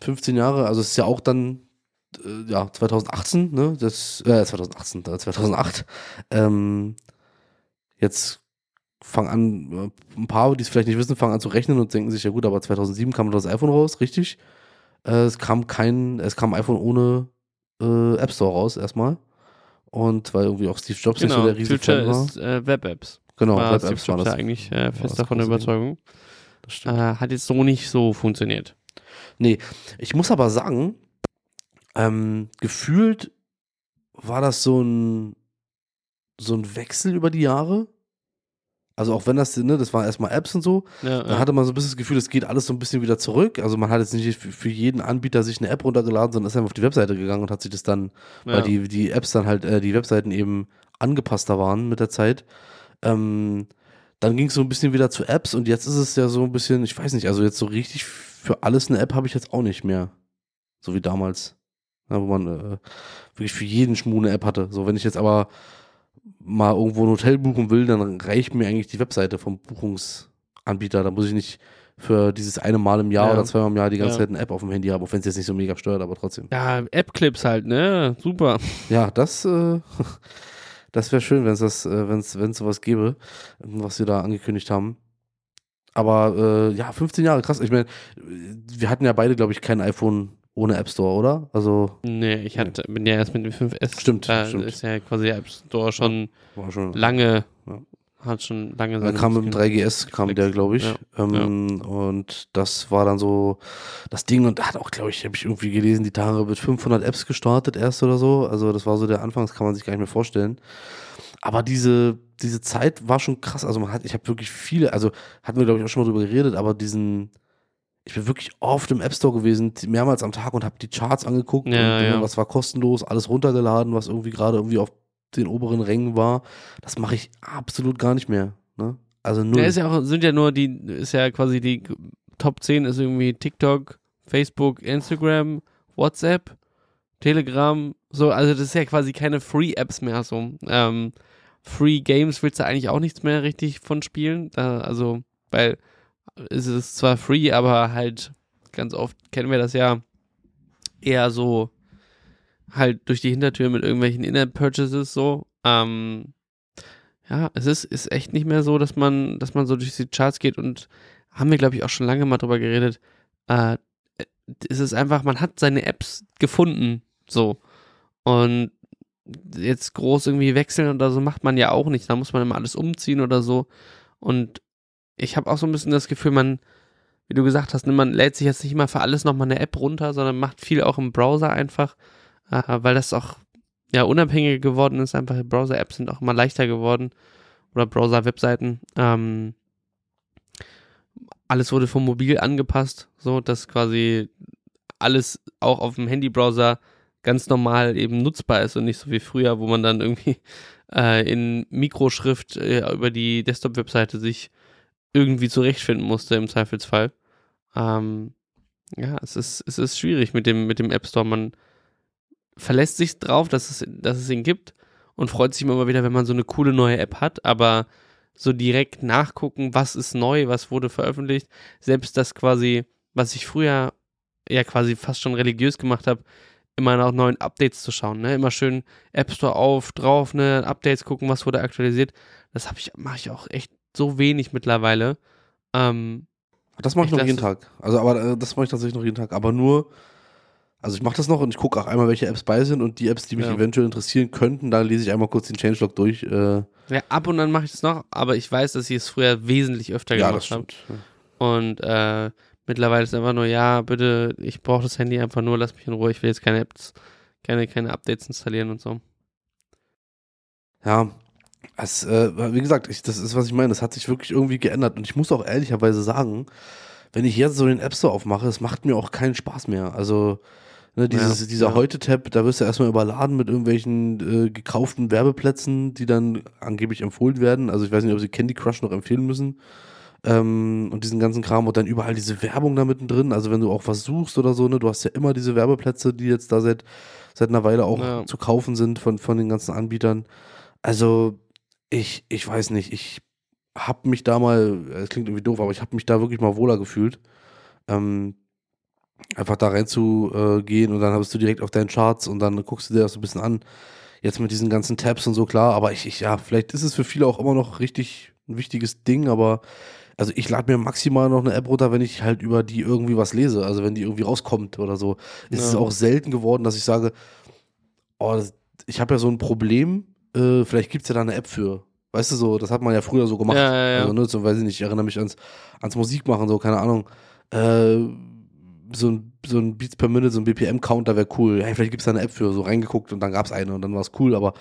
äh, 15 Jahre, also es ist ja auch dann äh, ja 2018, ne? Das äh, 2018, 2008. Ähm, jetzt fangen an, äh, ein paar, die es vielleicht nicht wissen, fangen an zu rechnen und denken sich, ja gut, aber 2007 kam das iPhone raus, richtig? Äh, es kam kein, es kam iPhone ohne äh, App Store raus erstmal. Und weil irgendwie auch Steve Jobs genau, nicht so der riesige Fan war. ist äh, Web-Apps. Genau, Web-Apps Steve Jobs war das. eigentlich äh, fest davon der Überzeugung. Äh, hat jetzt so nicht so funktioniert. Nee, ich muss aber sagen, ähm, gefühlt war das so ein, so ein Wechsel über die Jahre. Also auch wenn das, ne, das war erstmal Apps und so, ja, dann ja. hatte man so ein bisschen das Gefühl, es geht alles so ein bisschen wieder zurück. Also man hat jetzt nicht für jeden Anbieter sich eine App runtergeladen, sondern ist einfach auf die Webseite gegangen und hat sich das dann, ja. weil die, die Apps dann halt, äh, die Webseiten eben angepasster waren mit der Zeit. Ähm, dann ging es so ein bisschen wieder zu Apps und jetzt ist es ja so ein bisschen, ich weiß nicht, also jetzt so richtig für alles eine App habe ich jetzt auch nicht mehr. So wie damals. Ja, wo man äh, wirklich für jeden Schmuh eine App hatte. So, wenn ich jetzt aber mal irgendwo ein Hotel buchen will, dann reicht mir eigentlich die Webseite vom Buchungsanbieter. Da muss ich nicht für dieses eine Mal im Jahr ja. oder zweimal im Jahr die ganze ja. Zeit eine App auf dem Handy haben, auch wenn es jetzt nicht so mega stört, aber trotzdem. Ja, App-Clips halt, ne? Super. Ja, das, äh, das wäre schön, wenn es das, äh, wenn es, wenn es sowas gäbe, was sie da angekündigt haben. Aber äh, ja, 15 Jahre, krass. Ich meine, wir hatten ja beide, glaube ich, kein iPhone ohne App Store, oder? Also. Nee, ich hatte, bin ja erst mit dem 5S. Stimmt, da stimmt. ist ja quasi der App Store schon War schon. lange, Ja. hat schon lange Dann kam mit dem 3GS, kam der, glaube ich. Ja, Ähm, Und das war dann so das Ding und hat auch, glaube ich, habe ich irgendwie gelesen, die Tage mit 500 Apps gestartet erst oder so. Also das war so der Anfang, das kann man sich gar nicht mehr vorstellen. Aber diese, diese Zeit war schon krass. Also man hat, ich habe wirklich viele, also hatten wir, glaube ich, auch schon mal drüber geredet, aber diesen, ich bin wirklich oft im App Store gewesen, mehrmals am Tag und habe die Charts angeguckt Ja, und äh, ja. was war kostenlos, alles runtergeladen, was irgendwie gerade irgendwie auf den oberen Rängen war. Das mache ich absolut gar nicht mehr. Ne? Also null. Ja, ist ja auch, sind ja nur die, ist ja quasi die Top 10 ist irgendwie TikTok, Facebook, Instagram, WhatsApp, Telegram, so, also das ist ja quasi keine Free-Apps mehr so. Ähm, Free Games willst du eigentlich auch nichts mehr richtig von spielen. Da, also, weil es ist zwar free, aber halt ganz oft kennen wir das ja eher so halt durch die Hintertür mit irgendwelchen In-App-Purchases so. Ähm, ja, es ist, ist echt nicht mehr so, dass man, dass man so durch die Charts geht und haben wir, glaube ich, auch schon lange mal drüber geredet. Äh, es ist einfach, man hat seine Apps gefunden, so. Und jetzt groß irgendwie wechseln oder so macht man ja auch nicht. Da muss man immer alles umziehen oder so. Und ich habe auch so ein bisschen das Gefühl, man, wie du gesagt hast, ne, man lädt sich jetzt nicht immer für alles nochmal eine App runter, sondern macht viel auch im Browser einfach, äh, weil das auch ja unabhängiger geworden ist. Einfach Browser-Apps sind auch immer leichter geworden oder Browser-Webseiten. Ähm, alles wurde vom Mobil angepasst, so dass quasi alles auch auf dem Handybrowser ganz normal eben nutzbar ist und nicht so wie früher, wo man dann irgendwie äh, in Mikroschrift äh, über die Desktop-Webseite sich irgendwie zurechtfinden musste im Zweifelsfall. Ähm, ja, es ist, es ist schwierig mit dem, mit dem App Store. Man verlässt sich drauf, dass es, dass es ihn gibt und freut sich immer wieder, wenn man so eine coole neue App hat, aber so direkt nachgucken, was ist neu, was wurde veröffentlicht, selbst das quasi, was ich früher ja quasi fast schon religiös gemacht habe, immer nach neuen Updates zu schauen, ne? Immer schön App Store auf, drauf, ne, Updates gucken, was wurde aktualisiert. Das ich, mache ich auch echt so wenig mittlerweile. Ähm, Das mache ich Ich noch jeden Tag. Also, aber äh, das mache ich tatsächlich noch jeden Tag. Aber nur, also ich mache das noch und ich gucke auch einmal, welche Apps bei sind und die Apps, die mich Ja. eventuell interessieren könnten, da lese ich einmal kurz den Changelog durch. Äh, ja, ab und an mache ich das noch, aber ich weiß, dass ich es früher wesentlich öfter ja, das gemacht habe. Und äh, mittlerweile ist einfach nur, ja, bitte, ich brauche das Handy einfach nur, lass mich in Ruhe, ich will jetzt keine Apps, keine, keine Updates installieren und so. Ja, es, äh, wie gesagt, ich, das ist, was ich meine. Das hat sich wirklich irgendwie geändert. Und ich muss auch ehrlicherweise sagen, wenn ich jetzt so den App Store aufmache, es macht mir auch keinen Spaß mehr. Also, ne, dieses, Ja, dieser ja. Heute-Tab, da wirst du erstmal überladen mit irgendwelchen äh, gekauften Werbeplätzen, die dann angeblich empfohlen werden. Also, ich weiß nicht, ob sie Candy Crush noch empfehlen müssen. Ähm, und diesen ganzen Kram und dann überall diese Werbung da mittendrin. Also, wenn du auch was suchst oder so, ne, du hast ja immer diese Werbeplätze, die jetzt da seit, seit einer Weile auch Ja. zu kaufen sind von, von den ganzen Anbietern. Also, ich, ich weiß nicht, ich habe mich da mal, es klingt irgendwie doof, aber ich habe mich da wirklich mal wohler gefühlt. Ähm, einfach da reinzugehen und dann hast du direkt auf deinen Charts und dann guckst du dir das so ein bisschen an. Jetzt mit diesen ganzen Tabs und so, klar, aber ich, ich, ja, vielleicht ist es für viele auch immer noch richtig ein wichtiges Ding, aber also ich lade mir maximal noch eine App runter, wenn ich halt über die irgendwie was lese, also wenn die irgendwie rauskommt oder so. Es ist Ja. auch selten geworden, dass ich sage, oh, ich habe ja so ein Problem, äh, vielleicht gibt es ja da eine App für. Weißt du so, das hat man ja früher so gemacht. Ja, ja, ja. Also, ne, so, weiß ich nicht, ich erinnere mich ans, ans Musikmachen, so, keine Ahnung. Äh, so ein, so ein Beats per Minute, so ein BPM-Counter wäre cool. Hey, vielleicht gibt es da eine App für, so reingeguckt und dann gab es eine und dann war es cool, aber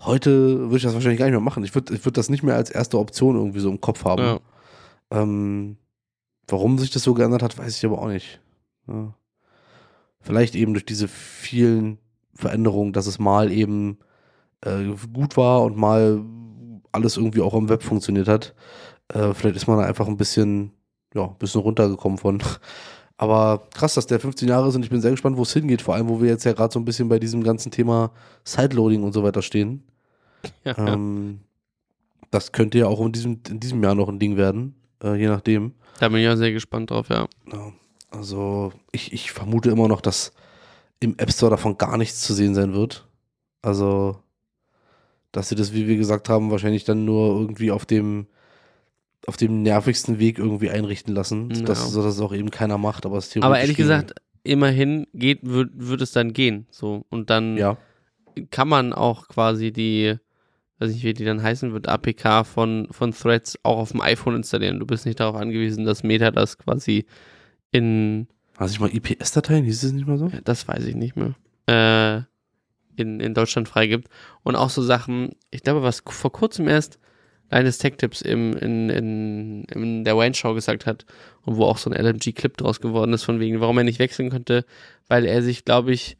heute würde ich das wahrscheinlich gar nicht mehr machen. Ich würde ich würd das nicht mehr als erste Option irgendwie so im Kopf haben. Ja. Ähm, warum sich das so geändert hat, weiß ich aber auch nicht. Ja. Vielleicht eben durch diese vielen Veränderungen, dass es mal eben äh, gut war und mal alles irgendwie auch im Web funktioniert hat. Äh, vielleicht ist man da einfach ein bisschen, ja, ein bisschen runtergekommen von. Aber krass, dass der 15 Jahre ist und ich bin sehr gespannt, wo es hingeht. Vor allem, wo wir jetzt ja gerade so ein bisschen bei diesem ganzen Thema Sideloading und so weiter stehen. Ja, ja. Ähm, das könnte ja auch in diesem, in diesem Jahr noch ein Ding werden, äh, je nachdem. Da bin ich auch sehr gespannt drauf, ja. Ja, also ich, ich vermute immer noch, dass im App Store davon gar nichts zu sehen sein wird. Also, dass sie das, wie wir gesagt haben, wahrscheinlich dann nur irgendwie auf dem auf dem nervigsten Weg irgendwie einrichten lassen, Ja. dass, sodass es auch eben keiner macht, aber es Aber ehrlich ginge. gesagt, immerhin geht, wird, wird es dann gehen. So. Und dann ja, kann man auch quasi die, weiß nicht, wie die dann heißen wird, APK von, von Threads auch auf dem iPhone installieren. Du bist nicht darauf angewiesen, dass Meta das quasi in, hast ich mal IPS-Dateien, hieß es nicht mal so? das weiß ich nicht mehr, äh, in, in Deutschland freigibt. Und auch so Sachen, ich glaube, was vor kurzem erst Linus Tech Tips im, in, in, in der Wayne Show gesagt hat und wo auch so ein LMG-Clip draus geworden ist, von wegen, warum er nicht wechseln könnte, weil er sich, glaube ich,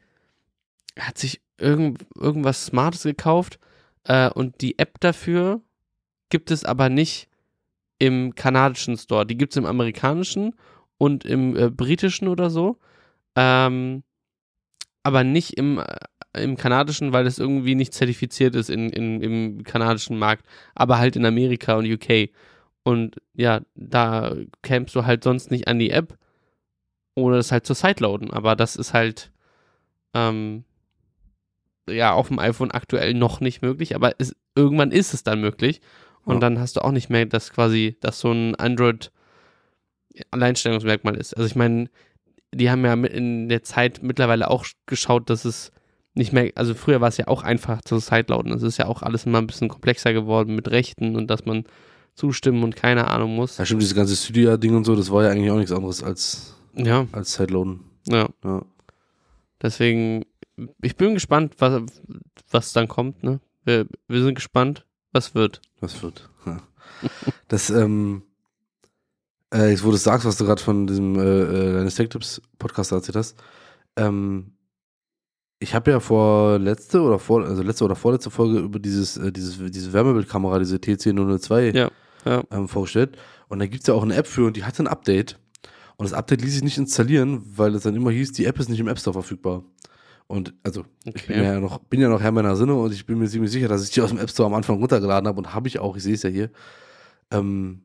hat sich irgend, irgendwas Smartes gekauft äh, und die App dafür gibt es aber nicht im kanadischen Store. Die gibt es im amerikanischen und im äh, britischen oder so. Ähm, aber nicht im, äh, im kanadischen, weil es irgendwie nicht zertifiziert ist in, in, im kanadischen Markt, aber halt in Amerika und UK. Und ja, da kämst du halt sonst nicht an die App, ohne das halt zur Sideloaden. Aber das ist halt ähm, ja auf dem iPhone aktuell noch nicht möglich, aber es, irgendwann ist es dann möglich. Und Ja. dann hast du auch nicht mehr, dass quasi, dass so ein Android Alleinstellungsmerkmal ist. Also ich meine, die haben ja in der Zeit mittlerweile auch geschaut, dass es nicht mehr, also früher war es ja auch einfach zu Sideloaden. Es ist ja auch alles immer ein bisschen komplexer geworden mit Rechten und dass man zustimmen und keine Ahnung muss. Ja, stimmt, dieses ganze Studio-Ding und so, das war ja eigentlich auch nichts anderes als, Ja, als Sideloaden. ja. Ja. Deswegen, ich bin gespannt, was, was dann kommt. Ne? Wir, wir sind gespannt, was wird. Was wird? Ja. Das, ähm, äh, jetzt wo du es sagst, was du gerade von diesem äh, äh, deines Tech Tips Podcast erzählt hast, ähm, ich habe ja vor letzte oder vor, also letzte oder vorletzte Folge über dieses, äh, dieses, diese Wärmebildkamera, diese TC002 Ja, ja. Ähm, vorgestellt. Und da gibt es ja auch eine App für und die hatte ein Update. Und das Update ließ sich nicht installieren, weil es dann immer hieß, die App ist nicht im App Store verfügbar. Und also, ich bin Okay. ja noch, bin ja noch Herr meiner Sinne und ich bin mir ziemlich sicher, dass ich die aus dem App Store am Anfang runtergeladen habe und habe ich auch, ich sehe es ja hier. Ähm,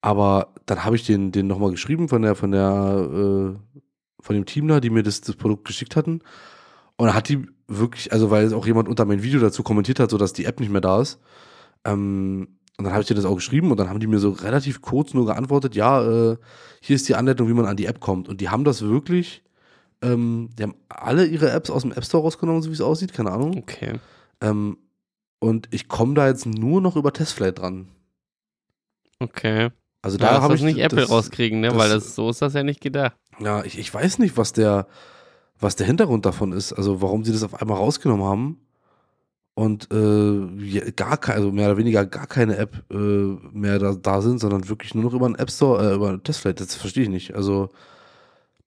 aber dann habe ich den, den nochmal geschrieben von der, von der, äh, von dem Team da, die mir das, das Produkt geschickt hatten. Und hat die wirklich, also weil auch jemand unter mein Video dazu kommentiert hat, so dass die App nicht mehr da ist. Ähm, und dann habe ich dir das auch geschrieben und dann haben die mir so relativ kurz nur geantwortet, ja, äh, hier ist die Anleitung, wie man an die App kommt. Und die haben das wirklich, ähm, die haben alle ihre Apps aus dem App Store rausgenommen, so wie es aussieht, keine Ahnung. Okay. Ähm, und ich komme da jetzt nur noch über Testflight dran. Okay. Also Da ja, habe ich nicht Apple das, rauskriegen, ne? das- Weil das, so ist das ja nicht gedacht. Ja, ich, ich weiß nicht, was der, was der Hintergrund davon ist. Also warum sie das auf einmal rausgenommen haben und äh, gar keine, also mehr oder weniger gar keine App äh, mehr da, da sind, sondern wirklich nur noch über einen App Store, äh, über einen Testflight. Das verstehe ich nicht. Also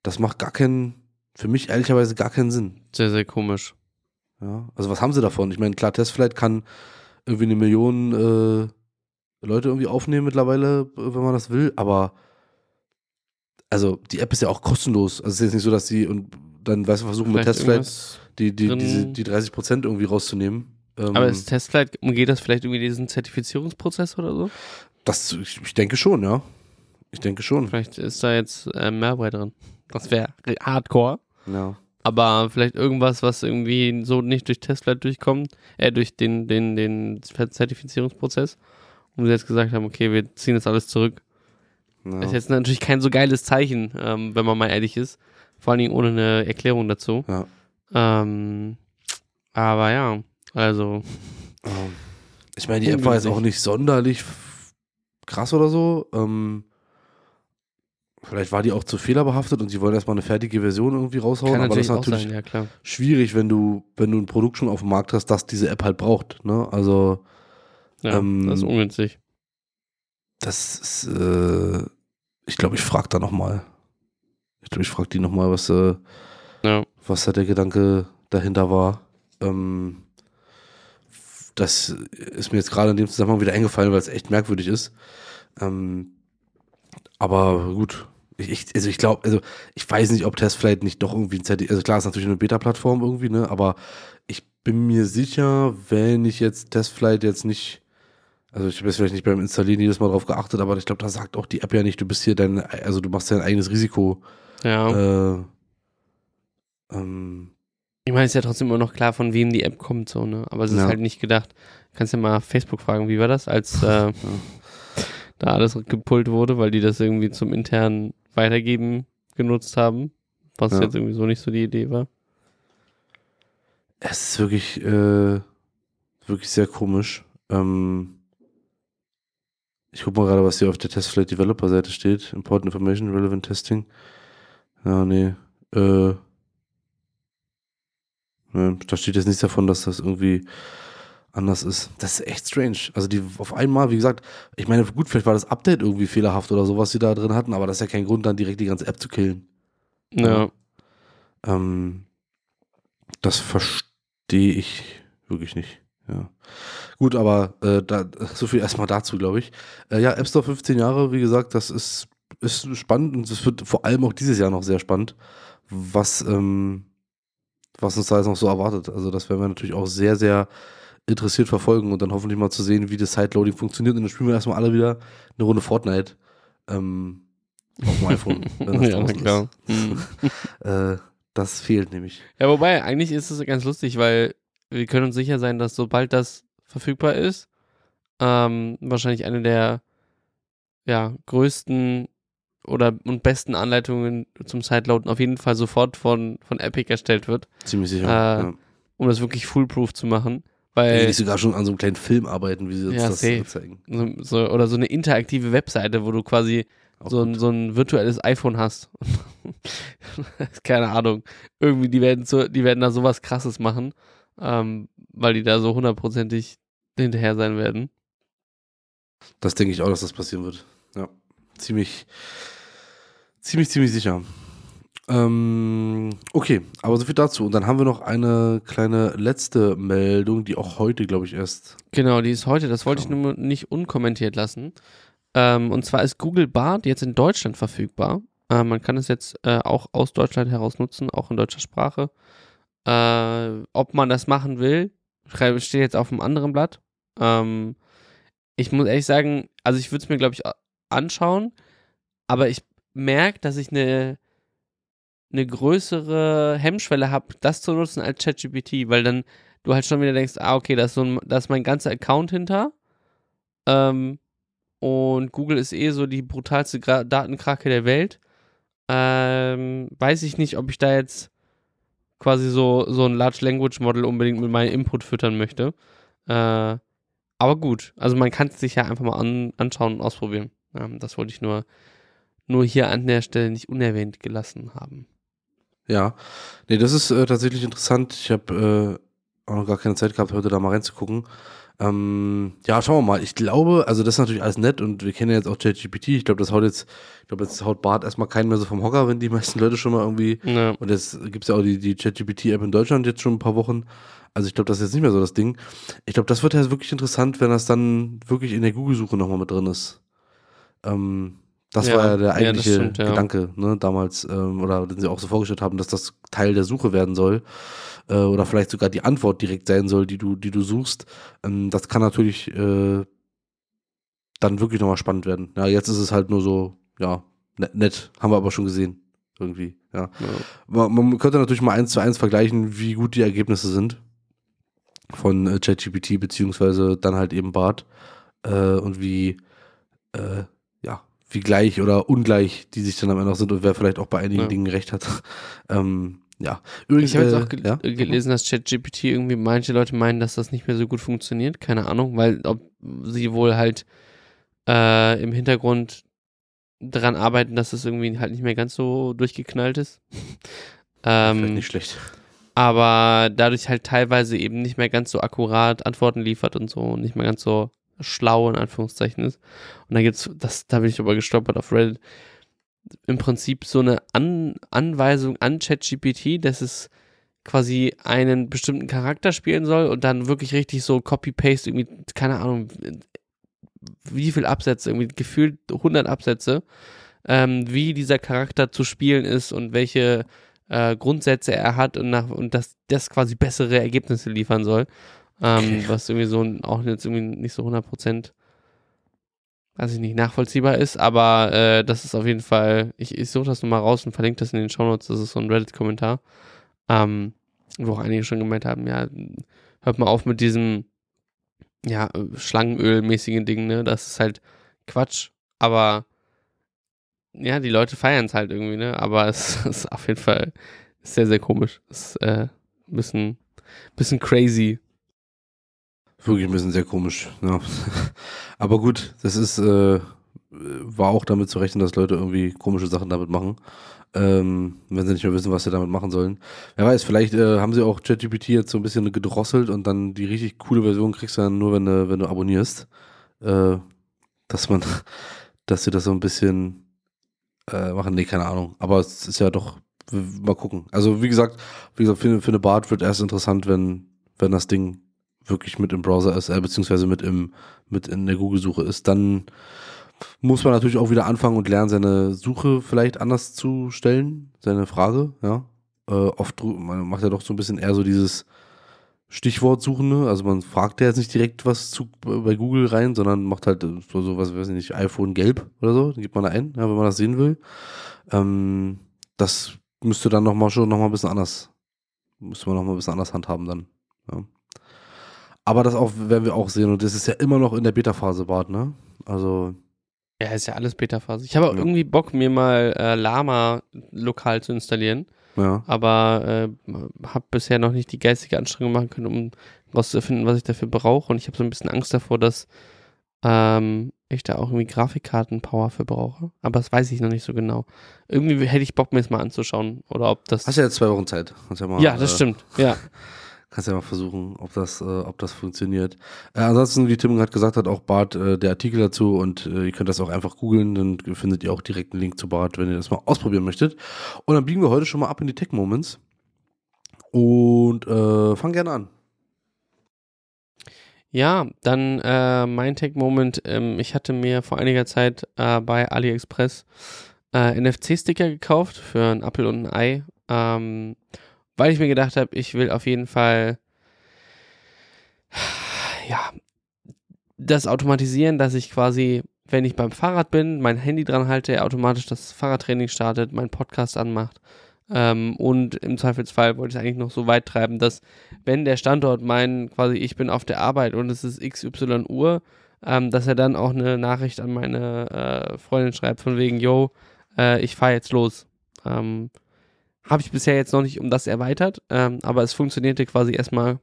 das macht gar keinen, für mich ehrlicherweise gar keinen Sinn. Sehr, sehr komisch. Ja, also was haben sie davon? Ich meine, klar, Testflight kann irgendwie eine Million äh, Leute irgendwie aufnehmen mittlerweile, äh, wenn man das will, aber also die App ist ja auch kostenlos. Also es ist jetzt nicht so, dass sie und dann, weißt du, versuchen mit Vielleicht Testflight die, die, diese, die 30 Prozent irgendwie rauszunehmen. Ähm, Aber ist Testflight, umgeht das vielleicht irgendwie diesen Zertifizierungsprozess oder so? das, ich, ich denke schon, ja. Ich denke schon. Vielleicht ist da jetzt äh, Malware drin. Das wäre hardcore. Ja. Aber vielleicht irgendwas, was irgendwie so nicht durch Testflight durchkommt, äh, durch den, den, den Zertifizierungsprozess. Und sie jetzt gesagt haben, okay, wir ziehen das alles zurück. ja. Ist jetzt natürlich kein so geiles Zeichen, ähm, wenn man mal ehrlich ist. Vor allen Dingen ohne eine Erklärung dazu. Ja. Ähm, aber ja, also, Ähm, Ich meine, die App war jetzt auch nicht sonderlich krass oder so. Ähm, vielleicht war die auch zu fehlerbehaftet und sie wollen erstmal eine fertige Version irgendwie raushauen. kann aber das ist natürlich sein, ja schwierig, wenn du, wenn du ein Produkt schon auf dem Markt hast, das diese App halt braucht. Ne? Also Ja, Ähm, das ist ungünstig. das ist, äh, ich glaube, ich frage da nochmal. Ich glaube, ich frage die nochmal, was, äh, Ja. was da der Gedanke dahinter war. Ähm, das ist mir jetzt gerade in dem Zusammenhang wieder eingefallen, weil es echt merkwürdig ist. Ähm, aber gut. Ich, also ich glaube, also ich weiß nicht, ob Test vielleicht nicht doch irgendwie ein Zerti also klar, ist natürlich eine Beta-Plattform irgendwie, ne? Aber ich bin mir sicher, wenn ich jetzt Testflight jetzt nicht, also ich habe jetzt vielleicht nicht beim Installieren jedes Mal drauf geachtet, aber ich glaube, da sagt auch die App ja nicht, du bist hier dein, also du machst dein eigenes Risiko. Ja. Äh, ähm, Ich meine, es ist ja trotzdem immer noch klar, von wem die App kommt, so, ne? Aber es ist Ja. halt nicht gedacht. Kannst ja mal Facebook fragen, wie war das? Als, äh, da alles gepult wurde, weil die das irgendwie zum internen Weitergeben genutzt haben, was Ja. jetzt irgendwie so nicht so die Idee war. Es ist wirklich, äh, wirklich sehr komisch. Ähm, ich guck mal gerade, was hier auf der Testflight Developer Seite steht. Important Information, Relevant Testing. Ja, nee. Äh, ne, da steht jetzt nichts davon, dass das irgendwie anders ist. Das ist echt strange. Also die auf einmal, wie gesagt, ich meine, gut, vielleicht war das Update irgendwie fehlerhaft oder so, was sie da drin hatten, aber das ist ja kein Grund, dann direkt die ganze App zu killen. Ja. Ähm, das verstehe ich wirklich nicht. Ja. Gut, aber äh, da, so viel erstmal dazu, glaube ich. Äh, ja, App Store 15 Jahre, wie gesagt, das ist, ist spannend und es wird vor allem auch dieses Jahr noch sehr spannend, was, ähm, was uns da jetzt noch so erwartet. Also, das werden wir natürlich auch sehr, sehr interessiert verfolgen und dann hoffentlich mal zu sehen, wie das Sideloading funktioniert. Und dann spielen wir erstmal alle wieder eine Runde Fortnite. Ähm, auf dem iPhone. wenn das ja, klar. Ist. Äh, das fehlt nämlich. Ja, wobei, eigentlich ist es ganz lustig, weil wir können uns sicher sein, dass sobald das verfügbar ist, ähm, wahrscheinlich eine der ja, größten oder und besten Anleitungen zum Sideloaden auf jeden Fall sofort von, von Epic erstellt wird, Ziemlich sicher. Äh, ja. um das wirklich foolproof zu machen. Weil die sogar schon an so einem kleinen Film arbeiten, wie sie uns Ja, das safe. zeigen. so, so, oder so eine interaktive Webseite, wo du quasi Auch so ein, so ein virtuelles iPhone hast. Keine Ahnung. Irgendwie, die werden, so, die werden da sowas krasses machen, ähm, weil die da so hundertprozentig hinterher sein werden. Das denke ich auch, dass das passieren wird. Ja. Ziemlich, ziemlich, ziemlich sicher. Ähm, okay, aber so viel dazu. Und dann haben wir noch eine kleine letzte Meldung, die auch heute, glaube ich, erst. Genau, die ist heute, das wollte ich nur nicht unkommentiert lassen. Ähm, und zwar ist Google Bart jetzt in Deutschland verfügbar. Äh, man kann es jetzt äh, auch aus Deutschland heraus nutzen, auch in deutscher Sprache. Äh, ob man das machen will, steht jetzt auf einem anderen Blatt. Ähm, ich muss ehrlich sagen, also ich würde es mir, glaube ich, anschauen, aber ich merke, dass ich eine eine größere Hemmschwelle habe, das zu nutzen als ChatGPT, weil dann du halt schon wieder denkst, ah, okay, da ist, so ein, da ist mein ganzer Account hinter. Ähm, und Google ist eh so die brutalste Gra Datenkrake der Welt. Ähm, weiß ich nicht, ob ich da jetzt quasi so, so ein Large Language Model unbedingt mit meinem Input füttern möchte. Äh, aber gut, also man kann es sich ja einfach mal an, anschauen und ausprobieren. Ähm, das wollte ich nur, nur hier an der Stelle nicht unerwähnt gelassen haben. Ja. Nee, das ist äh, tatsächlich interessant. Ich habe äh, auch noch gar keine Zeit gehabt, heute da mal reinzugucken. Ähm, ja, schauen wir mal. Ich glaube, also das ist natürlich alles nett und wir kennen ja jetzt auch ChatGPT. Ich glaube, das haut jetzt, ich glaube, jetzt haut Bart erstmal keinen mehr so vom Hocker, wenn die meisten Leute schon mal irgendwie Ja. Und jetzt gibt's ja auch die, die ChatGPT-App in Deutschland jetzt schon ein paar Wochen. Also ich glaube, das ist jetzt nicht mehr so das Ding. Ich glaube, das wird ja wirklich interessant, wenn das dann wirklich in der Google-Suche nochmal mit drin ist. Ähm, das Ja, war ja der ja, eigentliche stimmt, ja. Gedanke, ne, damals, ähm, oder den sie auch so vorgestellt haben, dass das Teil der Suche werden soll. Äh, oder vielleicht sogar die Antwort direkt sein soll, die du, die du suchst. Ähm, das kann natürlich äh, dann wirklich nochmal spannend werden. Ja, jetzt ist es halt nur so, ja, nett, nett. Haben wir aber schon gesehen. Irgendwie, ja. Ja. Man, man könnte natürlich mal eins zu eins vergleichen, wie gut die Ergebnisse sind von äh, ChatGPT beziehungsweise dann halt eben Bart äh, und wie äh, ja wie gleich oder ungleich die sich dann am Ende noch sind und wer vielleicht auch bei einigen Ja. Dingen recht hat. ähm, ja, übrigens Ich habe jetzt äh, auch gel ja? gelesen, dass ChatGPT irgendwie manche Leute meinen, dass das nicht mehr so gut funktioniert. Keine Ahnung, weil ob sie wohl halt äh, im Hintergrund daran arbeiten, dass es irgendwie halt nicht mehr ganz so durchgeknallt ist. vielleicht ähm, nicht schlecht. aber dadurch halt teilweise eben nicht mehr ganz so akkurat Antworten liefert und so und nicht mehr ganz so schlau in Anführungszeichen ist. Und da gibt's, das, da bin ich aber gestolpert auf Reddit, im Prinzip so eine An Anweisung an ChatGPT, dass es quasi einen bestimmten Charakter spielen soll und dann wirklich richtig so Copy-Paste, irgendwie, keine Ahnung, wie viel Absätze, irgendwie gefühlt 100 Absätze, ähm, wie dieser Charakter zu spielen ist und welche äh, Grundsätze er hat und, nach, und dass das quasi bessere Ergebnisse liefern soll. Ähm, Okay. Was irgendwie so auch jetzt irgendwie nicht so 100% weiß ich nicht, nachvollziehbar ist, aber äh, das ist auf jeden Fall, ich, ich suche das nochmal raus und verlinke das in den Shownotes, das ist so ein Reddit-Kommentar, ähm, wo auch einige schon gemeint haben, ja, hört mal auf mit diesem, ja, Schlangenöl-mäßigen Ding, ne, das ist halt Quatsch. Aber ja, die Leute feiern es halt irgendwie, ne? Aber es ist auf jeden Fall sehr, sehr komisch. Es ist äh, ein bisschen, bisschen crazy. Wirklich ein bisschen sehr komisch. Ja. Aber gut, das ist, äh, war auch damit zu rechnen, dass Leute irgendwie komische Sachen damit machen. Ähm, wenn sie nicht mehr wissen, was sie damit machen sollen. Wer weiß, vielleicht äh, haben sie auch ChatGPT jetzt so ein bisschen gedrosselt und dann die richtig coole Version kriegst du dann nur, wenn du, wenn du abonnierst. Äh, dass man, dass sie das so ein bisschen äh, machen. Nee, keine Ahnung. Aber es ist ja doch, mal gucken. Also wie gesagt, wie gesagt, für, für eine Bart wird erst interessant, wenn, wenn das Ding wirklich mit im Browser ist, äh, beziehungsweise mit im, mit in der Google-Suche ist, dann muss man natürlich auch wieder anfangen und lernen, seine Suche vielleicht anders zu stellen, seine Frage, ja. Äh, oft, man macht ja doch so ein bisschen eher so dieses Stichwortsuchende, also man fragt ja jetzt nicht direkt was zu, bei Google rein, sondern macht halt so, so was, weiß ich nicht, iPhone gelb oder so, dann gibt man da ein, ja, wenn man das sehen will. Ähm, das müsste dann nochmal schon nochmal ein bisschen anders, müsste man nochmal ein bisschen anders handhaben dann, ja. Aber das auch werden wir auch sehen und das ist ja immer noch in der Beta-Phase, Bart, ne? Also ja, ist ja alles Beta-Phase. Ich habe auch ja. irgendwie Bock, mir mal äh, Lama lokal zu installieren. Ja. Aber äh, habe bisher noch nicht die geistige Anstrengung machen können, um rauszufinden, was ich dafür brauche. Und ich habe so ein bisschen Angst davor, dass ähm, ich da auch irgendwie Grafikkarten-Power für brauche. Aber das weiß ich noch nicht so genau. Irgendwie hätte ich Bock, mir das mal anzuschauen. Oder ob das. Hast ja jetzt zwei Wochen Zeit. Ja, mal, ja, das äh, stimmt. Ja. Kannst ja mal versuchen, ob das, äh, ob das funktioniert. Äh, ansonsten, wie Tim gerade gesagt hat, auch Bart, äh, der Artikel dazu und äh, ihr könnt das auch einfach googeln, dann findet ihr auch direkt einen Link zu Bart, wenn ihr das mal ausprobieren möchtet. Und dann biegen wir heute schon mal ab in die Tech Moments und äh, fangen gerne an. Ja, dann äh, mein Tech Moment. Ähm, ich hatte mir vor einiger Zeit bei AliExpress NFC-Sticker gekauft für ein Apfel und ein Ei. Ähm, weil ich mir gedacht habe, ich will auf jeden Fall ja das automatisieren, dass ich quasi, wenn ich beim Fahrrad bin, mein Handy dran halte, automatisch das Fahrradtraining startet, meinen Podcast anmacht. Ähm, und im Zweifelsfall wollte ich es eigentlich noch so weit treiben, dass wenn der Standort meinen, quasi ich bin auf der Arbeit und es ist XY Uhr, ähm, dass er dann auch eine Nachricht an meine äh, Freundin schreibt von wegen, yo, äh, ich fahre jetzt los. Ähm, habe ich bisher jetzt noch nicht um das erweitert, ähm, aber es funktionierte quasi erstmal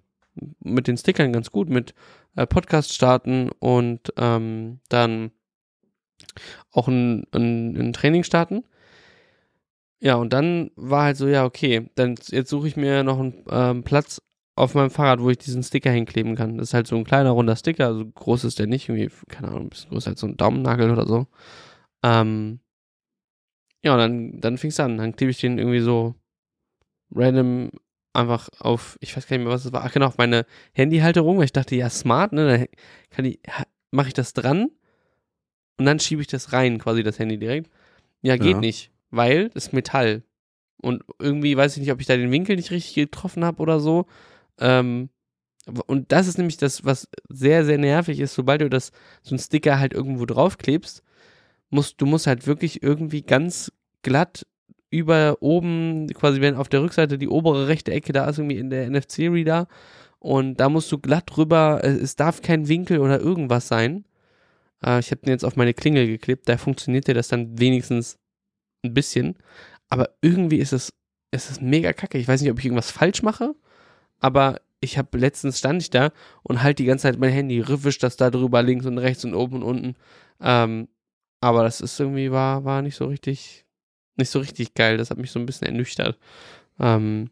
mit den Stickern ganz gut, mit äh, Podcast starten und ähm, dann auch ein, ein, ein, Training starten. Ja, und dann war halt so, ja, okay, dann jetzt suche ich mir noch einen ähm, Platz auf meinem Fahrrad, wo ich diesen Sticker hinkleben kann. Das ist halt so ein kleiner runder Sticker, also groß ist der nicht, irgendwie, keine Ahnung, ein bisschen größer als so ein Daumennagel oder so. Ähm, ja, und dann, dann fing es an. Dann klebe ich den irgendwie so random einfach auf, ich weiß gar nicht mehr, was es war, ach genau, auf meine Handyhalterung, weil ich dachte, ja, smart, ne, dann kann ich, mache ich das dran und dann schiebe ich das rein, quasi das Handy direkt. Ja, geht ja. nicht, weil das ist Metall. Und irgendwie weiß ich nicht, ob ich da den Winkel nicht richtig getroffen habe oder so. Ähm, und das ist nämlich das, was sehr, sehr nervig ist, sobald du das, so ein Sticker halt irgendwo draufklebst, musst, du musst halt wirklich irgendwie ganz glatt über oben, quasi wenn auf der Rückseite die obere rechte Ecke, da ist irgendwie in der NFC-Reader und da musst du glatt drüber, es darf kein Winkel oder irgendwas sein. Äh, ich habe den jetzt auf meine Klingel geklebt, da funktioniert der das dann wenigstens ein bisschen, aber irgendwie ist es, ist mega kacke. Ich weiß nicht, ob ich irgendwas falsch mache, aber ich habe letztens stand ich da und halt die ganze Zeit mein Handy, wischt das da drüber, links und rechts und oben und unten. Ähm, aber das ist irgendwie, war, war nicht so richtig, nicht so richtig geil. Das hat mich so ein bisschen ernüchtert. Ähm,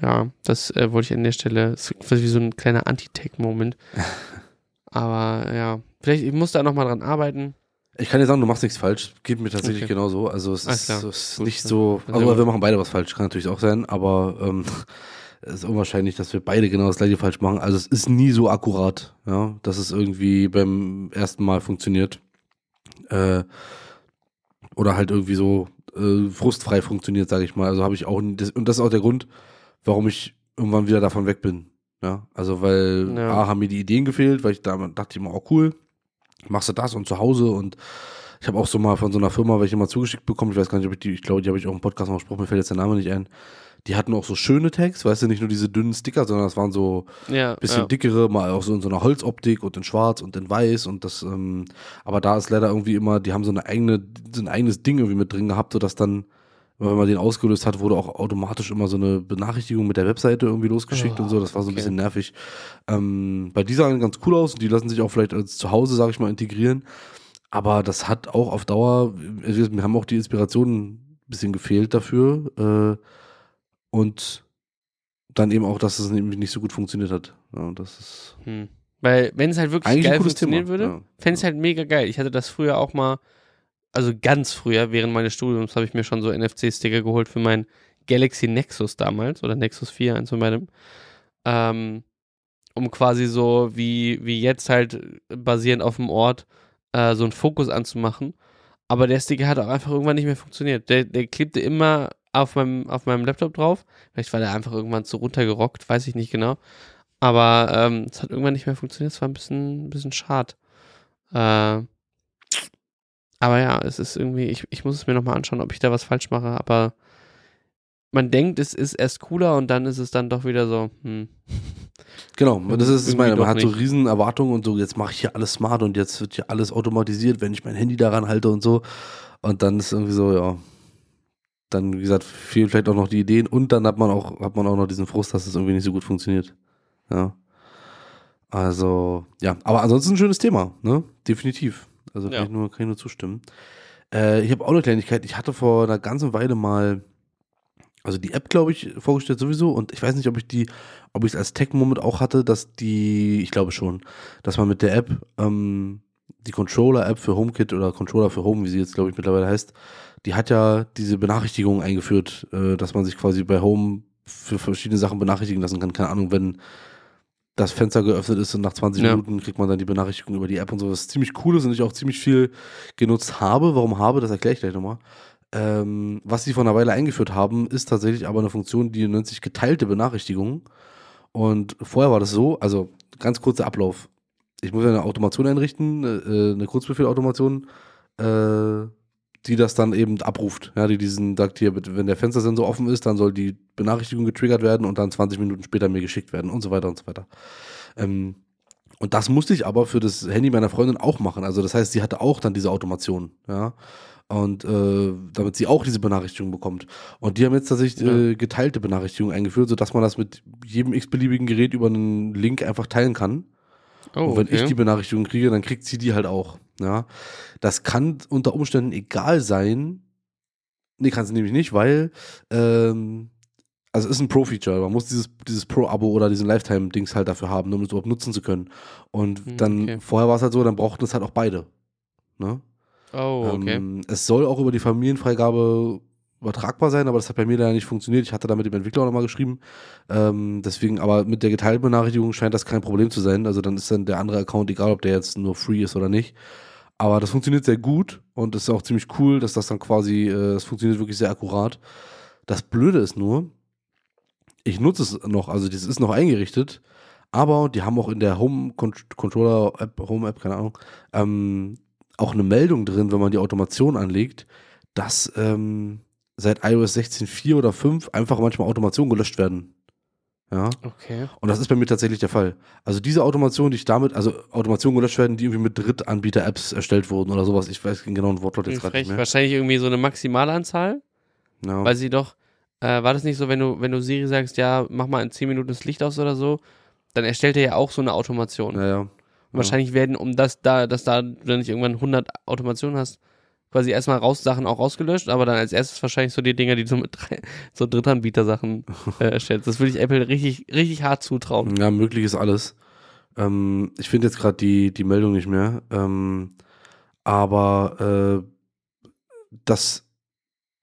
ja, das äh, wollte ich an der Stelle, das ist wie so ein kleiner Anti-Tech-Moment. Aber ja, vielleicht, ich muss da nochmal dran arbeiten. Ich kann dir sagen, du machst nichts falsch. Geht mir tatsächlich okay. genauso. Also es ist, ist nicht so, also wir machen beide was falsch, kann natürlich auch sein, aber ähm, es ist unwahrscheinlich, dass wir beide genau das gleiche falsch machen. Also es ist nie so akkurat, ja, dass es irgendwie beim ersten Mal funktioniert äh, oder halt irgendwie so äh, frustfrei funktioniert, sage ich mal. Also habe ich auch das, und das ist auch der Grund, warum ich irgendwann wieder davon weg bin. Ja, also weil ja. A haben mir die Ideen gefehlt, weil ich da dachte immer, oh cool, machst du das und zu Hause und Ich habe auch so mal von so einer Firma welche mal zugeschickt bekommen. Ich weiß gar nicht, ob ich die, ich glaube, die habe ich auch im Podcast mal gesprochen, mir fällt jetzt der Name nicht ein. Die hatten auch so schöne Tags, weißt du, nicht nur diese dünnen Sticker, sondern das waren so Ja, bisschen ja. dickere, mal auch so in so einer Holzoptik und in schwarz und in weiß und das, ähm, aber da ist leider irgendwie immer, die haben so eine eigene, so ein eigenes Ding irgendwie mit drin gehabt, sodass dann, wenn man den ausgelöst hat, wurde auch automatisch immer so eine Benachrichtigung mit der Webseite irgendwie losgeschickt Oh, und so, das war so ein okay. bisschen nervig. Ähm, bei dieser sahen ganz cool aus und die lassen sich auch vielleicht als zu Hause, sag ich mal, integrieren, aber das hat auch auf Dauer, wir wir haben auch die Inspiration ein bisschen gefehlt dafür, äh, und dann eben auch, dass es nämlich nicht so gut funktioniert hat. Ja, das ist Hm. Weil, wenn es halt wirklich eigentlich geil funktionieren Thema. würde, Ja. fände ich halt mega geil. Ich hatte das früher auch mal, also ganz früher, während meines Studiums, habe ich mir schon so NFC-Sticker geholt für mein Galaxy Nexus damals oder Nexus 4, eins von beidem. Ähm, um quasi so wie, wie jetzt halt basierend auf dem Ort äh, so einen Fokus anzumachen. Aber der Sticker hat auch einfach irgendwann nicht mehr funktioniert. Der, der klebte immer auf meinem, auf meinem Laptop drauf. Vielleicht war der einfach irgendwann zu runtergerockt, weiß ich nicht genau. Aber ähm, es hat irgendwann nicht mehr funktioniert. Es war ein bisschen, ein bisschen schade. Äh, aber ja, es ist irgendwie, ich, ich muss es mir nochmal anschauen, ob ich da was falsch mache. Aber man denkt, es ist erst cooler und dann ist es dann doch wieder so, hm. Genau, das ist meine. Man hat so nicht. riesen Erwartungen und so, jetzt mache ich hier alles smart und jetzt wird hier alles automatisiert, wenn ich mein Handy daran halte und so. Und dann ist irgendwie so, ja. Dann, wie gesagt, fehlen vielleicht auch noch die Ideen und dann hat man auch, hat man auch noch diesen Frust, dass es irgendwie nicht so gut funktioniert. Ja. Also, ja, aber ansonsten ein schönes Thema, ne? Definitiv. Also kann, Ja. ich, nur, kann ich nur zustimmen. Äh, ich habe auch eine Kleinigkeit. Ich hatte vor einer ganzen Weile mal, also die App, glaube ich, vorgestellt sowieso. Und ich weiß nicht, ob ich die, ob ich es als Tech-Moment auch hatte, dass die, ich glaube schon, dass man mit der App, ähm, die Controller-App für HomeKit oder Controller für Home, wie sie jetzt, glaube ich, mittlerweile heißt, die hat ja diese Benachrichtigung eingeführt, äh, dass man sich quasi bei Home für verschiedene Sachen benachrichtigen lassen kann. Keine Ahnung, wenn das Fenster geöffnet ist und nach 20 Ja. Minuten kriegt man dann die Benachrichtigung über die App und so, was ziemlich cool ist und ich auch ziemlich viel genutzt habe. Warum habe, das erkläre ich gleich nochmal. Ähm, was sie vor einer Weile eingeführt haben, ist tatsächlich aber eine Funktion, die nennt sich geteilte Benachrichtigungen. Und vorher war das so, also ganz kurzer Ablauf. Ich muss ja eine Automation einrichten, äh, eine Kurzbefehlautomation, äh, die das dann eben abruft. Ja, die diesen sagt hier, wenn der Fenstersensor offen ist, dann soll die Benachrichtigung getriggert werden und dann 20 Minuten später mir geschickt werden und so weiter und so weiter. Ähm, und das musste ich aber für das Handy meiner Freundin auch machen. Also das heißt, sie hatte auch dann diese Automation, ja. Und äh, damit sie auch diese Benachrichtigung bekommt. Und die haben jetzt tatsächlich äh, geteilte Benachrichtigungen eingeführt, sodass man das mit jedem x-beliebigen Gerät über einen Link einfach teilen kann. Oh, Und wenn ich okay. die Benachrichtigung kriege, dann kriegt sie die halt auch. Ja. Das kann unter Umständen egal sein. Nee, kann sie nämlich nicht, weil ähm, also es ist ein Pro-Feature. Man muss dieses, dieses Pro-Abo oder diesen Lifetime-Dings halt dafür haben, um es überhaupt nutzen zu können. Und Hm, dann, okay. vorher war es halt so, dann brauchten es halt auch beide. Ne? Oh, okay. Ähm, es soll auch über die Familienfreigabe übertragbar sein, aber das hat bei mir leider nicht funktioniert. Ich hatte da mit dem Entwickler auch nochmal geschrieben. Ähm, deswegen, aber mit der geteilten Benachrichtigung scheint das kein Problem zu sein. Also dann ist dann der andere Account egal, ob der jetzt nur free ist oder nicht. Aber das funktioniert sehr gut und ist auch ziemlich cool, dass das dann quasi, äh, das funktioniert wirklich sehr akkurat. Das Blöde ist nur, ich nutze es noch, also das ist noch eingerichtet, aber die haben auch in der Home Controller App, Home App, keine Ahnung, ähm, auch eine Meldung drin, wenn man die Automation anlegt, dass ähm, seit iOS 16.4 oder 5 einfach manchmal Automationen gelöscht werden. Ja. Okay. Und das ist bei mir tatsächlich der Fall. Also diese Automation, die ich damit, also Automationen gelöscht werden, die irgendwie mit Drittanbieter-Apps ersterstellt wurden oder sowas. Ich weiß den genauen Wortlaut jetzt gerade nicht mehr. Wahrscheinlich irgendwie so eine Maximalanzahl, Ja. weil sie doch, äh, war das nicht so, wenn du, wenn du Siri sagst, ja, mach mal in 10 Minuten das Licht aus oder so, dann erstellt er ja auch so eine Automation. ja, ja. Wahrscheinlich werden, um das da, dass da, wenn ich irgendwann 100 Automationen hast, quasi erstmal raus Sachen auch rausgelöscht, aber dann als erstes wahrscheinlich so die Dinger, die du mit drei, so Drittanbieter-Sachen äh, erstellst. Das würde ich Apple richtig, richtig hart zutrauen. Ja, möglich ist alles. Ähm, ich finde jetzt gerade die, die Meldung nicht mehr. Ähm, aber äh, das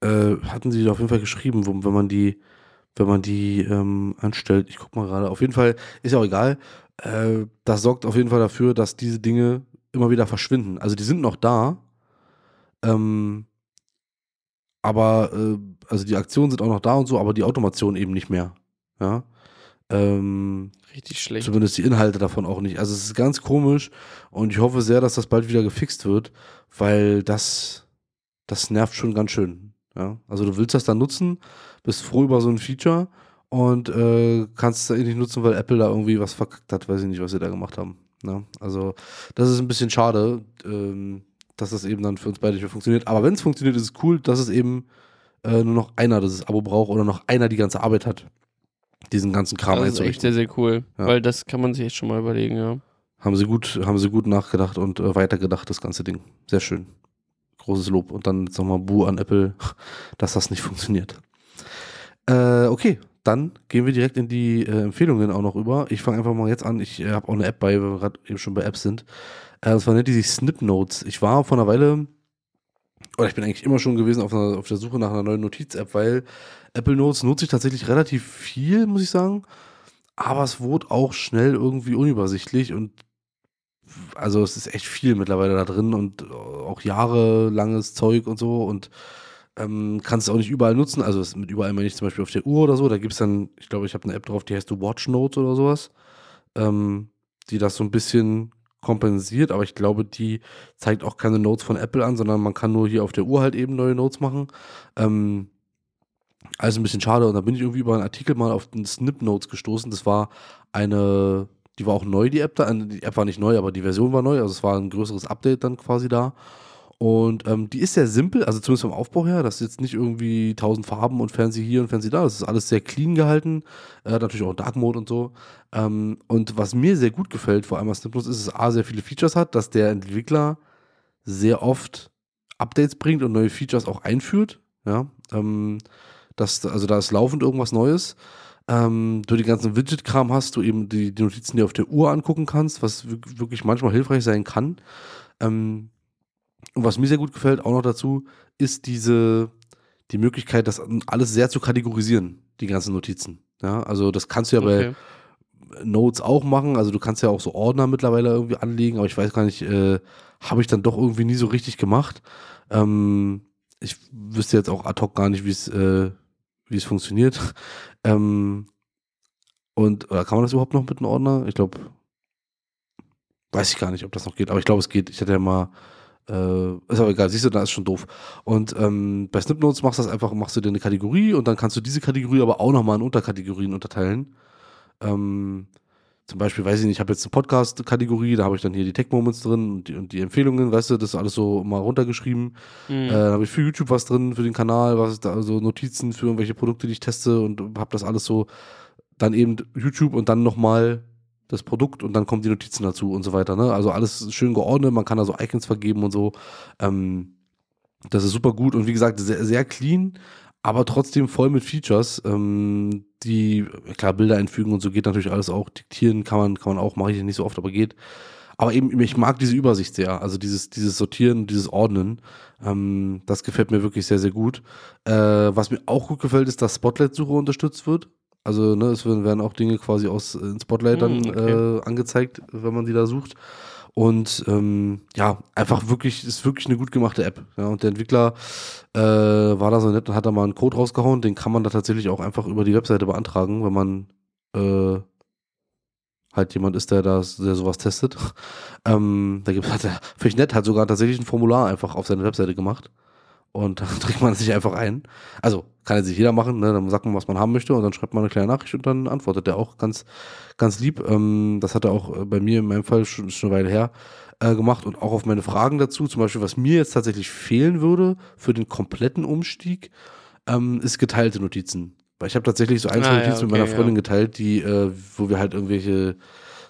äh, hatten sie auf jeden Fall geschrieben, wo, wenn man die, wenn man die ähm, anstellt. Ich guck mal gerade. Auf jeden Fall ist ja auch egal. Äh, das sorgt auf jeden Fall dafür, dass diese Dinge immer wieder verschwinden. Also die sind noch da. Ähm, aber äh, also die Aktionen sind auch noch da und so, aber die Automation eben nicht mehr. Ja. Ähm, Richtig schlecht. Zumindest die Inhalte davon auch nicht. Also es ist ganz komisch und ich hoffe sehr, dass das bald wieder gefixt wird, weil das, das nervt schon ganz schön. Ja? Also du willst das dann nutzen, bist froh über so ein Feature und äh, kannst es eh nicht nutzen, weil Apple da irgendwie was verkackt hat. Weiß ich nicht, was sie da gemacht haben. Ja? Also das ist ein bisschen schade, ähm, dass das eben dann für uns beide nicht mehr funktioniert. Aber wenn es funktioniert, ist es cool, dass es eben äh, nur noch einer dieses Abo braucht oder noch einer die ganze Arbeit hat diesen ganzen Kram Das ist echt sehr, sehr cool. Ja. Weil das kann man sich echt schon mal überlegen, ja. Haben sie gut, haben sie gut nachgedacht und äh, weitergedacht, das ganze Ding. Sehr schön. Großes Lob. Und dann jetzt nochmal Bu an Apple, dass das nicht funktioniert. Äh, okay, dann gehen wir direkt in die äh, Empfehlungen auch noch über. Ich fange einfach mal jetzt an. Ich äh, habe auch eine App bei, weil wir gerade eben schon bei Apps sind. Äh, und zwar nennt die sich Snip Notes. Ich war vor einer Weile, oder ich bin eigentlich immer schon gewesen auf, einer, auf der Suche nach einer neuen Notiz-App, weil Apple Notes nutze ich tatsächlich relativ viel, muss ich sagen. Aber es wurde auch schnell irgendwie unübersichtlich und also es ist echt viel mittlerweile da drin und auch jahrelanges Zeug und so und ähm, kannst es auch nicht überall nutzen. Also mit überall meine ich zum Beispiel auf der Uhr oder so. Da gibt es dann, ich glaube, ich habe eine App drauf, die heißt Watch Notes oder sowas, ähm, die das so ein bisschen kompensiert, aber ich glaube, die zeigt auch keine Notes von Apple an, sondern man kann nur hier auf der Uhr halt eben neue Notes machen. Ähm, also ein bisschen schade. Und da bin ich irgendwie über einen Artikel mal auf den Snip Notes gestoßen. Das war eine, die war auch neu, die App da. Äh, Die App war nicht neu, aber die Version war neu. Also es war ein größeres Update dann quasi da. Und ähm, die ist sehr simpel, also zumindest vom Aufbau her. Das ist jetzt nicht irgendwie tausend Farben und Fernseh hier und Fernseh da. Das ist alles sehr clean gehalten. Äh, natürlich auch Dark Mode und so. Ähm, und was mir sehr gut gefällt, vor allem bei Snip Notes, ist, dass A, sehr viele Features hat, dass der Entwickler sehr oft Updates bringt und neue Features auch einführt. Ja, ähm, das, also da ist laufend irgendwas Neues. Ähm, du den ganzen Widget-Kram hast, du eben die, die Notizen dir auf der Uhr angucken kannst, was wir- wirklich manchmal hilfreich sein kann. Ähm, und was mir sehr gut gefällt, auch noch dazu, ist diese, die Möglichkeit, das alles sehr zu kategorisieren, die ganzen Notizen. Ja, also das kannst du ja bei, Okay. Notes auch machen. Also du kannst ja auch so Ordner mittlerweile irgendwie anlegen, aber ich weiß gar nicht, äh, habe ich dann doch irgendwie nie so richtig gemacht. Ähm, ich wüsste jetzt auch ad hoc gar nicht, wie es äh, wie es funktioniert. ähm, und oder kann man das überhaupt noch mit einem Ordner? Ich glaube, weiß ich gar nicht, ob das noch geht, aber ich glaube, es geht. Ich hatte ja mal äh, ist aber egal, siehst du, da ist schon doof. Und ähm, bei Snipnotes machst du das einfach, machst du dir eine Kategorie und dann kannst du diese Kategorie aber auch nochmal in Unterkategorien unterteilen. Ähm, zum Beispiel, weiß ich nicht, ich habe jetzt eine Podcast-Kategorie, da habe ich dann hier die Tech-Moments drin und die, und die Empfehlungen, weißt du, das ist alles so mal runtergeschrieben. Mhm. Äh, dann habe ich für YouTube was drin, für den Kanal, was ist da, so Notizen für irgendwelche Produkte, die ich teste und habe das alles so, dann eben YouTube und dann nochmal das Produkt und dann kommen die Notizen dazu und so weiter. Ne? Also alles schön geordnet, man kann da so Icons vergeben und so. Ähm, das ist super gut und wie gesagt, sehr, sehr clean, aber trotzdem voll mit Features, ähm, die, klar, Bilder einfügen und so geht natürlich alles auch. Diktieren kann man, kann man auch, mache ich nicht so oft, aber geht. Aber eben, ich mag diese Übersicht sehr, also dieses, dieses Sortieren, dieses Ordnen, ähm, das gefällt mir wirklich sehr, sehr gut. Äh, was mir auch gut gefällt, ist, dass Spotlight-Suche unterstützt wird. Also, ne, es werden auch Dinge quasi aus äh, Spotlight dann Hm, okay. äh, angezeigt, wenn man die da sucht. Und ähm, ja, einfach wirklich, ist wirklich eine gut gemachte App. Ja, und der Entwickler äh, war da so nett und hat da mal einen Code rausgehauen. Den kann man da tatsächlich auch einfach über die Webseite beantragen, wenn man äh, halt jemand ist, der das, der sowas testet. ähm, da gibt hat er, finde ich nett, hat sogar tatsächlich ein Formular einfach auf seine Webseite gemacht. Und dann trägt man sich einfach ein. Also kann jetzt nicht jeder machen, ne? Dann sagt man, was man haben möchte und dann schreibt man eine kleine Nachricht und dann antwortet er auch ganz, ganz lieb. Ähm, das hat er auch äh, bei mir in meinem Fall schon, schon eine Weile her äh, gemacht und auch auf meine Fragen dazu. Zum Beispiel, was mir jetzt tatsächlich fehlen würde für den kompletten Umstieg, ähm, ist geteilte Notizen. Weil ich habe tatsächlich so einzelne Ah, ja, Notizen mit okay, meiner Freundin ja. geteilt, die, äh, wo wir halt irgendwelche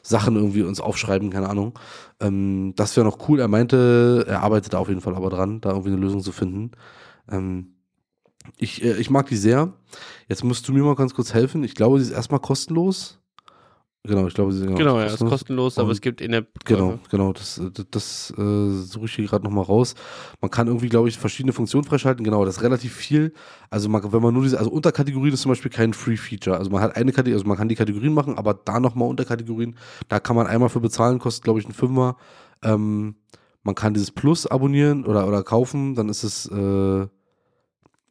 Sachen irgendwie uns aufschreiben, keine Ahnung. Ähm, das wäre noch cool. Er meinte, er arbeitet da auf jeden Fall aber dran, da irgendwie eine Lösung zu finden. Ähm, ich, äh, ich mag die sehr. Jetzt musst du mir mal ganz kurz helfen. Ich glaube, sie ist erstmal kostenlos. Genau, ich glaube, sie ist Genau, ja, ist kostenlos, aber Und- es gibt in der Genau, genau, das, das, das äh, suche ich hier gerade nochmal raus. Man kann irgendwie, glaube ich, verschiedene Funktionen freischalten. Genau, das ist relativ viel. Also man, wenn man nur diese, also Unterkategorien ist zum Beispiel kein Free-Feature. Also man hat eine Kategorie, also man kann die Kategorien machen, aber da nochmal Unterkategorien, da kann man einmal für bezahlen, kostet, glaube ich, ein Fünfer. Ähm, man kann dieses Plus abonnieren oder, oder kaufen, dann ist es, äh,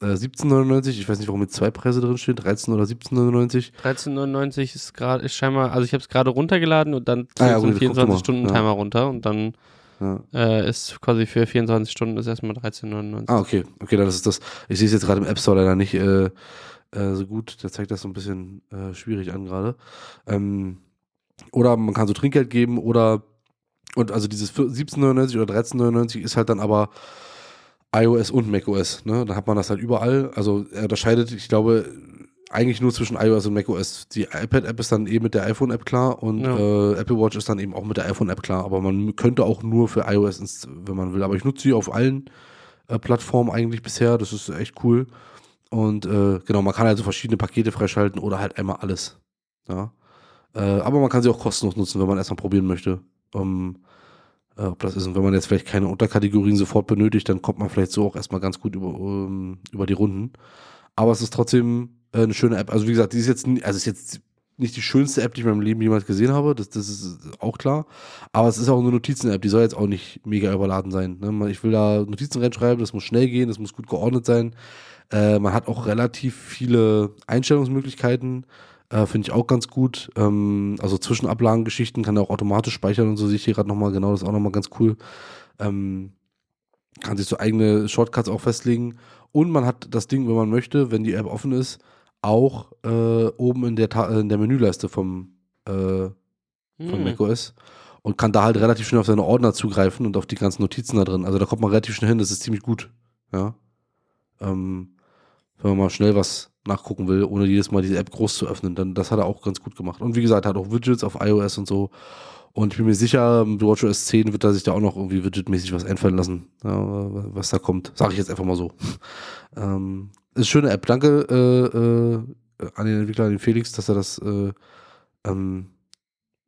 äh, 17,99. Ich weiß nicht, warum mit zwei Preise drin stehen, 13 oder 17,99. 13,99 ist gerade, ist scheinbar, also ich habe es gerade runtergeladen und dann Ah, ja, so einen guck doch mal. 24-Stunden-Timer Ja. runter und dann Ja. äh, ist quasi für 24 Stunden ist erstmal 13,99. Ah, okay. Okay, dann ist es das. Ich sehe es jetzt gerade im App Store leider nicht äh, äh, so gut. Der zeigt das so ein bisschen äh, schwierig an gerade. Ähm, oder man kann so Trinkgeld geben oder und also dieses 17,99 oder 13,99 ist halt dann aber iOS und macOS. Ne? Da hat man das halt überall. Also er unterscheidet, ich glaube, eigentlich nur zwischen iOS und macOS. Die iPad-App ist dann eben mit der iPhone-App klar und Ja. äh, Apple Watch ist dann eben auch mit der iPhone-App klar. Aber man könnte auch nur für iOS, wenn man will. Aber ich nutze sie auf allen äh, Plattformen eigentlich bisher. Das ist echt cool. Und äh, genau, man kann halt so verschiedene Pakete freischalten oder halt einmal alles. Ja. Äh, aber man kann sie auch kostenlos nutzen, wenn man erstmal probieren möchte. Um, äh, ob das ist. Und wenn man jetzt vielleicht keine Unterkategorien sofort benötigt, dann kommt man vielleicht so auch erstmal ganz gut über, ähm, über die Runden. Aber es ist trotzdem äh, eine schöne App. Also wie gesagt, die ist jetzt, also ist jetzt nicht die schönste App, die ich in meinem Leben jemals gesehen habe. Das, das ist auch klar. Aber es ist auch eine Notizen-App. Die soll jetzt auch nicht mega überladen sein. Ne? Ich will da Notizen reinschreiben. Das muss schnell gehen. Das muss gut geordnet sein. Äh, man hat auch relativ viele Einstellungsmöglichkeiten. Äh, Finde ich auch ganz gut. Ähm, also Zwischenablagengeschichten kann er auch automatisch speichern und so sehe ich hier gerade nochmal genau. Das ist auch nochmal ganz cool. Ähm, kann sich so eigene Shortcuts auch festlegen. Und man hat das Ding, wenn man möchte, wenn die App offen ist, auch äh, oben in der, Ta in der Menüleiste vom, äh, von Hm. macOS und kann da halt relativ schnell auf seine Ordner zugreifen und auf die ganzen Notizen da drin. Also da kommt man relativ schnell hin, das ist ziemlich gut. Ja. Ähm, wenn man mal schnell was nachgucken will, ohne jedes Mal diese App groß zu öffnen, dann das hat er auch ganz gut gemacht. Und wie gesagt, hat auch Widgets auf iOS und so. Und ich bin mir sicher, mit WatchOS 10 wird er sich da auch noch irgendwie widgetmäßig was einfallen lassen, ja, was da kommt. Sage ich jetzt einfach mal so. ähm, ist eine schöne App. Danke äh, äh, an den Entwickler, an den Felix, dass er das äh, ähm,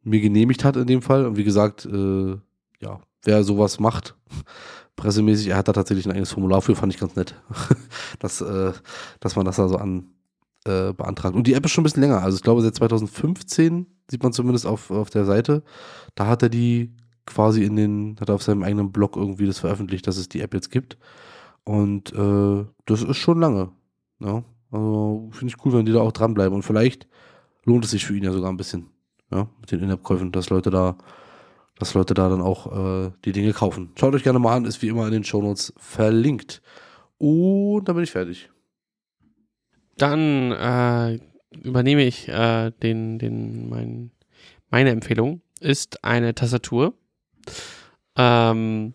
mir genehmigt hat in dem Fall. Und wie gesagt, äh, ja, wer sowas macht, pressemäßig, er hat da tatsächlich ein eigenes Formular für, fand ich ganz nett. dass, äh, dass man das da so an äh, beantragt. Und die App ist schon ein bisschen länger. Also ich glaube, seit 2015 sieht man zumindest auf, auf der Seite. Da hat er die quasi in den, hat er auf seinem eigenen Blog irgendwie das veröffentlicht, dass es die App jetzt gibt. Und äh, das ist schon lange. Ja? Also finde ich cool, wenn die da auch dranbleiben. Und vielleicht lohnt es sich für ihn ja sogar ein bisschen. Ja, mit den In-App-Käufen, dass Leute da, dass Leute da dann auch äh, die Dinge kaufen. Schaut euch gerne mal an, ist wie immer in den Shownotes verlinkt. Und dann bin ich fertig. Dann äh, übernehme ich äh, den, den, mein, meine Empfehlung ist eine Tastatur. Ähm,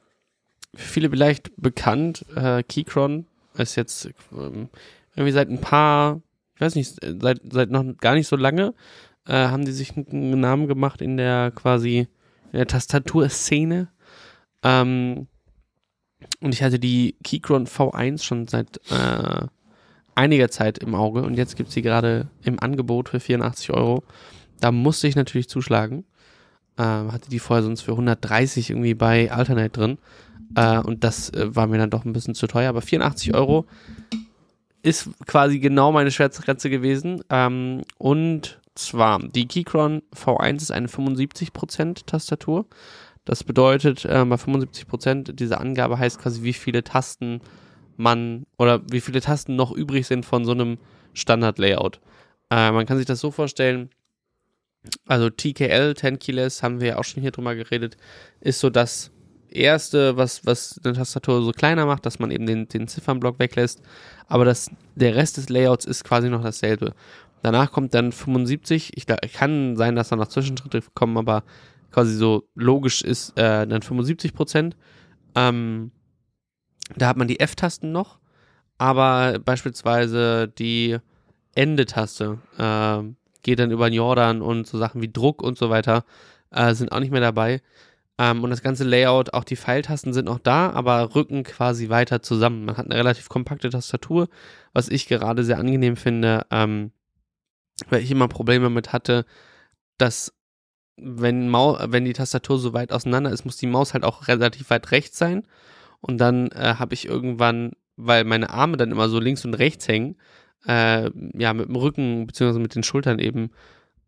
für viele vielleicht bekannt, äh, Keychron ist jetzt ähm, irgendwie seit ein paar, ich weiß nicht, seit, seit noch gar nicht so lange, äh, haben die sich einen Namen gemacht in der quasi in der Tastaturszene. Ähm, und ich hatte die Keychron V1 schon seit äh, einiger Zeit im Auge und jetzt gibt es sie gerade im Angebot für 84 Euro. Da musste ich natürlich zuschlagen. Ähm, hatte die vorher sonst für 130 irgendwie bei Alternate drin. Äh, und das äh, war mir dann doch ein bisschen zu teuer. Aber 84 Euro ist quasi genau meine Schmerzgrenze gewesen. Ähm, und zwar, die Keychron V1 ist eine 75% Tastatur. Das bedeutet, äh, bei 75% diese Angabe heißt quasi, wie viele Tasten man oder wie viele Tasten noch übrig sind von so einem Standard-Layout. Äh, man kann sich das so vorstellen, also TKL, 10 Keyless, haben wir ja auch schon hier drüber geredet, ist so das erste, was, was eine Tastatur so kleiner macht, dass man eben den, den Ziffernblock weglässt. Aber das, der Rest des Layouts ist quasi noch dasselbe. Danach kommt dann 75. Ich, glaub, kann sein, dass da noch Zwischenschritte kommen, aber quasi so logisch ist äh, dann 75 Prozent. Ähm, da hat man die F-Tasten noch, aber beispielsweise die Ende-Taste äh, geht dann über den Jordan und so Sachen wie Druck und so weiter äh, sind auch nicht mehr dabei. Ähm, und das ganze Layout, auch die Pfeiltasten sind noch da, aber rücken quasi weiter zusammen. Man hat eine relativ kompakte Tastatur, was ich gerade sehr angenehm finde, ähm, weil ich immer Probleme mit hatte, dass wenn, Mau wenn die Tastatur so weit auseinander ist, muss die Maus halt auch relativ weit rechts sein. Und dann äh, habe ich irgendwann, weil meine Arme dann immer so links und rechts hängen, äh, ja, mit dem Rücken bzw. mit den Schultern eben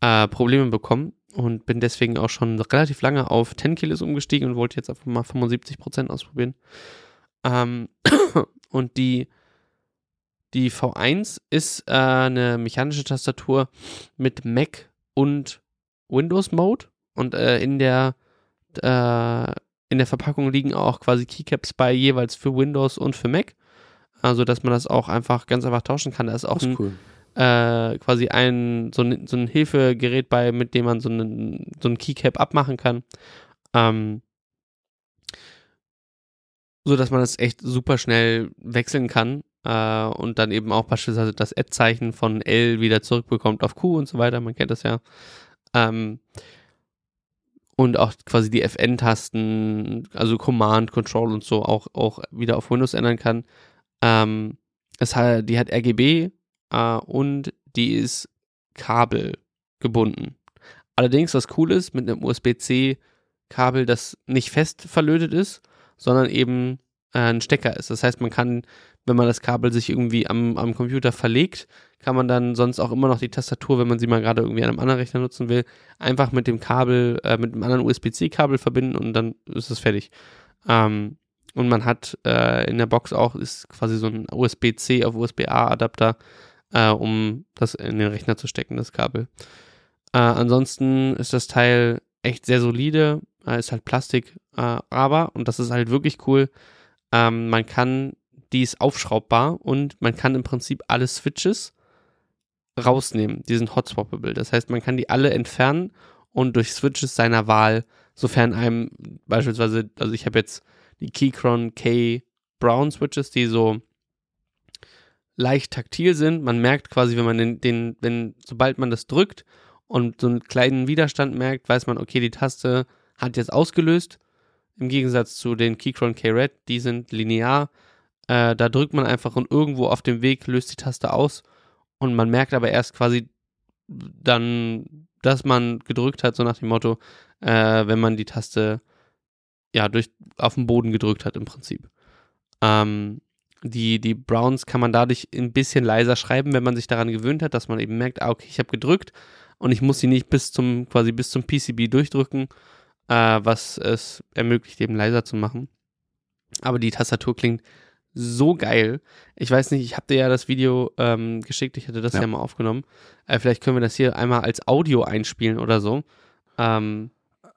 äh, Probleme bekommen und bin deswegen auch schon relativ lange auf 10 Kilos umgestiegen und wollte jetzt einfach mal 75% ausprobieren. Ähm, und die Die V1 ist äh, eine mechanische Tastatur mit Mac und Windows Mode und äh, in der äh, in der Verpackung liegen auch quasi Keycaps bei jeweils für Windows und für Mac, also dass man das auch einfach ganz einfach tauschen kann. Da ist auch ist ein, cool. äh, quasi ein so, ein so ein Hilfegerät bei, mit dem man so einen so ein Keycap abmachen kann. Ähm, so dass man das echt super schnell wechseln kann äh, und dann eben auch beispielsweise das Add-Zeichen von L wieder zurückbekommt auf Q und so weiter. Man kennt das ja. Ähm, und auch quasi die FN-Tasten, also Command, Control und so auch, auch wieder auf Windows ändern kann. Ähm, es hat, die hat RGB äh, und die ist Kabel gebunden. Allerdings, was cool ist, mit einem USB-C-Kabel, das nicht fest verlötet ist, sondern eben ein Stecker ist. Das heißt, man kann wenn man das Kabel sich irgendwie am, am Computer verlegt, kann man dann sonst auch immer noch die Tastatur, wenn man sie mal gerade irgendwie an einem anderen Rechner nutzen will, einfach mit dem Kabel, äh, mit einem anderen USB-C-Kabel verbinden und dann ist es fertig. Ähm, und man hat äh, in der Box auch, ist quasi so ein USB-C auf USB-A-Adapter, äh, um das in den Rechner zu stecken, das Kabel. Äh, ansonsten ist das Teil echt sehr solide, äh, ist halt Plastik, äh, aber, und das ist halt wirklich cool, ähm, man kann die ist aufschraubbar und man kann im Prinzip alle Switches rausnehmen. Die sind hotswappable. Das heißt, man kann die alle entfernen und durch Switches seiner Wahl, sofern einem beispielsweise, also ich habe jetzt die Keychron K Brown Switches, die so leicht taktil sind. Man merkt quasi, wenn man den, den, wenn, sobald man das drückt und so einen kleinen Widerstand merkt, weiß man, okay, die Taste hat jetzt ausgelöst. Im Gegensatz zu den Keychron K-Red, die sind linear. Äh, da drückt man einfach und irgendwo auf dem Weg löst die Taste aus und man merkt aber erst quasi dann, dass man gedrückt hat, so nach dem Motto, äh, wenn man die Taste ja durch auf den Boden gedrückt hat im Prinzip. Ähm, die, die Browns kann man dadurch ein bisschen leiser schreiben, wenn man sich daran gewöhnt hat, dass man eben merkt, ah, okay, ich habe gedrückt und ich muss sie nicht bis zum, quasi bis zum PCB durchdrücken, äh, was es ermöglicht, eben leiser zu machen. Aber die Tastatur klingt so geil. Ich weiß nicht, ich habe dir ja das Video ähm, geschickt, ich hatte das ja, ja mal aufgenommen. Äh, vielleicht können wir das hier einmal als Audio einspielen oder so. Ähm,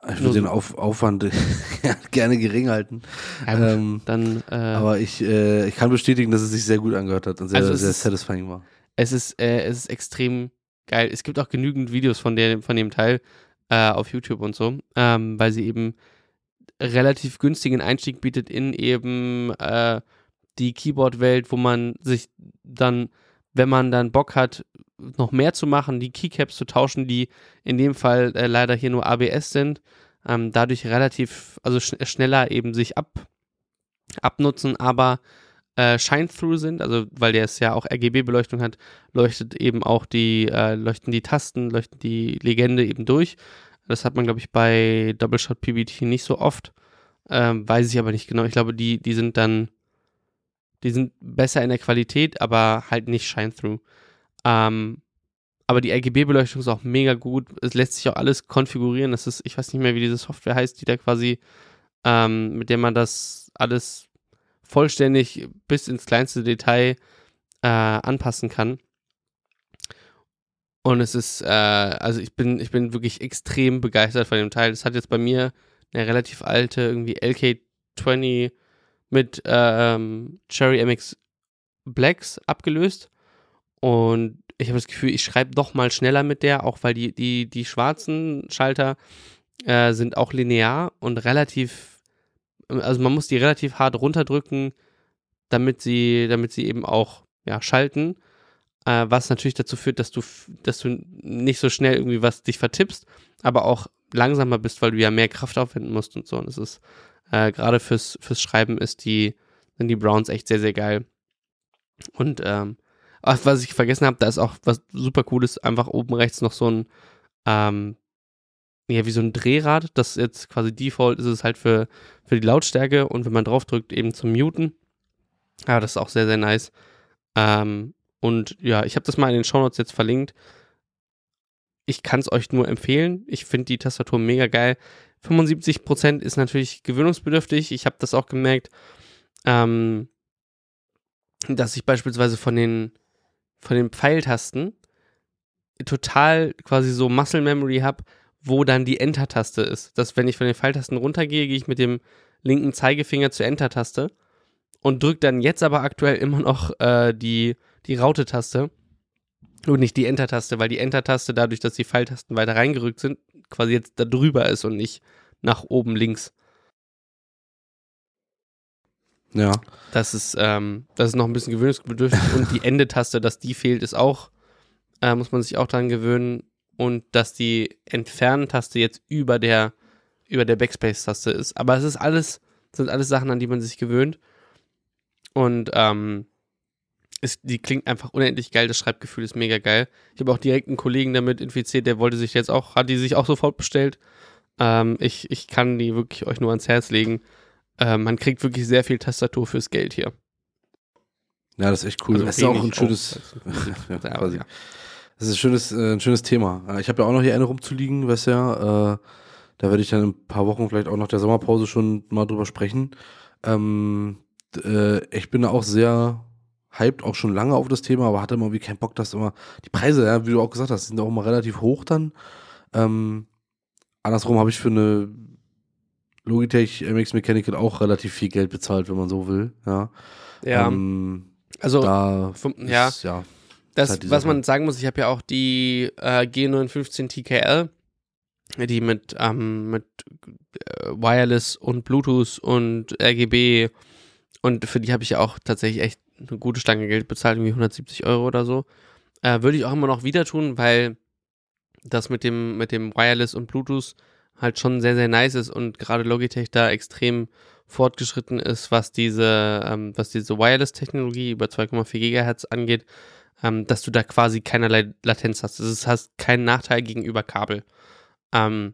ich würde den Auf Aufwand gerne gering halten. Ja, ähm, dann, äh, aber ich, äh, ich kann bestätigen, dass es sich sehr gut angehört hat und sehr, also sehr ist, satisfying war. Es ist, äh, es ist extrem geil. Es gibt auch genügend Videos von, der, von dem Teil äh, auf YouTube und so, ähm, weil sie eben relativ günstigen Einstieg bietet in eben äh, die Keyboard-Welt, wo man sich dann, wenn man dann Bock hat, noch mehr zu machen, die Keycaps zu tauschen, die in dem Fall äh, leider hier nur ABS sind, ähm, dadurch relativ, also sch schneller eben sich ab, abnutzen, aber äh, Shine-Through sind, also weil der es ja auch RGB-Beleuchtung hat, leuchtet eben auch die, äh, leuchten die Tasten, leuchten die Legende eben durch. Das hat man, glaube ich, bei Double Shot PBT nicht so oft. Ähm, weiß ich aber nicht genau. Ich glaube, die, die sind dann die sind besser in der Qualität, aber halt nicht Shine-Through. Ähm, aber die RGB-Beleuchtung ist auch mega gut. Es lässt sich auch alles konfigurieren. Das ist, ich weiß nicht mehr, wie diese Software heißt, die da quasi, ähm, mit der man das alles vollständig bis ins kleinste Detail äh, anpassen kann. Und es ist, äh, also ich bin, ich bin wirklich extrem begeistert von dem Teil. Es hat jetzt bei mir eine relativ alte, irgendwie LK20 mit ähm, Cherry MX Blacks abgelöst. Und ich habe das Gefühl, ich schreibe doch mal schneller mit der, auch weil die, die, die schwarzen Schalter äh, sind auch linear und relativ, also man muss die relativ hart runterdrücken, damit sie, damit sie eben auch ja, schalten. Äh, was natürlich dazu führt, dass du, dass du nicht so schnell irgendwie was dich vertippst, aber auch langsamer bist, weil du ja mehr Kraft aufwenden musst und so. Und es ist äh, Gerade fürs, fürs Schreiben ist die, sind die Browns echt sehr, sehr geil. Und ähm, was ich vergessen habe, da ist auch was super cooles, einfach oben rechts noch so ein, ähm, ja, wie so ein Drehrad, das jetzt quasi Default ist es halt für, für die Lautstärke und wenn man draufdrückt, eben zum Muten. Ja, das ist auch sehr, sehr nice. Ähm, und ja, ich habe das mal in den Shownotes jetzt verlinkt. Ich kann es euch nur empfehlen. Ich finde die Tastatur mega geil. 75% ist natürlich gewöhnungsbedürftig. Ich habe das auch gemerkt. Ähm, dass ich beispielsweise von den, von den Pfeiltasten total quasi so Muscle Memory habe, wo dann die Enter-Taste ist. Dass wenn ich von den Pfeiltasten runtergehe, gehe ich mit dem linken Zeigefinger zur Enter-Taste und drücke dann jetzt aber aktuell immer noch äh, die, die Raute-Taste und nicht die Enter-Taste, weil die Enter-Taste dadurch, dass die Pfeiltasten weiter reingerückt sind, quasi jetzt da drüber ist und nicht nach oben links. Ja. Das ist, ähm, das ist noch ein bisschen gewöhnungsbedürftig und die Ende-Taste, dass die fehlt, ist auch, äh, muss man sich auch daran gewöhnen und dass die Entfernen-Taste jetzt über der, über der Backspace-Taste ist. Aber es ist alles, sind alles Sachen, an die man sich gewöhnt. Und ähm, ist, die klingt einfach unendlich geil. Das Schreibgefühl ist mega geil. Ich habe auch direkt einen Kollegen damit infiziert, der wollte sich jetzt auch, hat die sich auch sofort bestellt. Ähm, ich, ich kann die wirklich euch nur ans Herz legen. Ähm, man kriegt wirklich sehr viel Tastatur fürs Geld hier. Ja, das ist echt cool. Also das ist auch ein schönes, ja, ja, quasi. ja. Das ist ein schönes, äh, ein schönes Thema. Äh, Ich habe ja auch noch hier eine rumzuliegen, weißt du ja. Äh, da werde ich dann in ein paar Wochen vielleicht auch nach der Sommerpause schon mal drüber sprechen. Ähm, äh, ich bin da auch sehr hyped, auch schon lange auf das Thema, aber hatte immer irgendwie keinen Bock, dass immer die Preise, ja, wie du auch gesagt hast, sind auch immer relativ hoch dann. Ähm, andersrum habe ich für eine Logitech MX Mechanical auch relativ viel Geld bezahlt, wenn man so will. Ja. Ja, Ähm, also da vom, ja, ist, ja. Das, die was man sagen muss, ich habe ja auch die äh, G915 TKL, die mit, ähm, mit äh, Wireless und Bluetooth und RGB und für die habe ich ja auch tatsächlich echt eine gute Stange Geld bezahlt, irgendwie 170 Euro oder so. Äh, Würde ich auch immer noch wieder tun, weil das mit dem, mit dem Wireless und Bluetooth halt schon sehr, sehr nice ist und gerade Logitech da extrem fortgeschritten ist, was diese, ähm, was diese Wireless-Technologie über 2,4 Gigahertz angeht, ähm, dass du da quasi keinerlei Latenz hast. Das heißt, keinen Nachteil gegenüber Kabel. Ähm,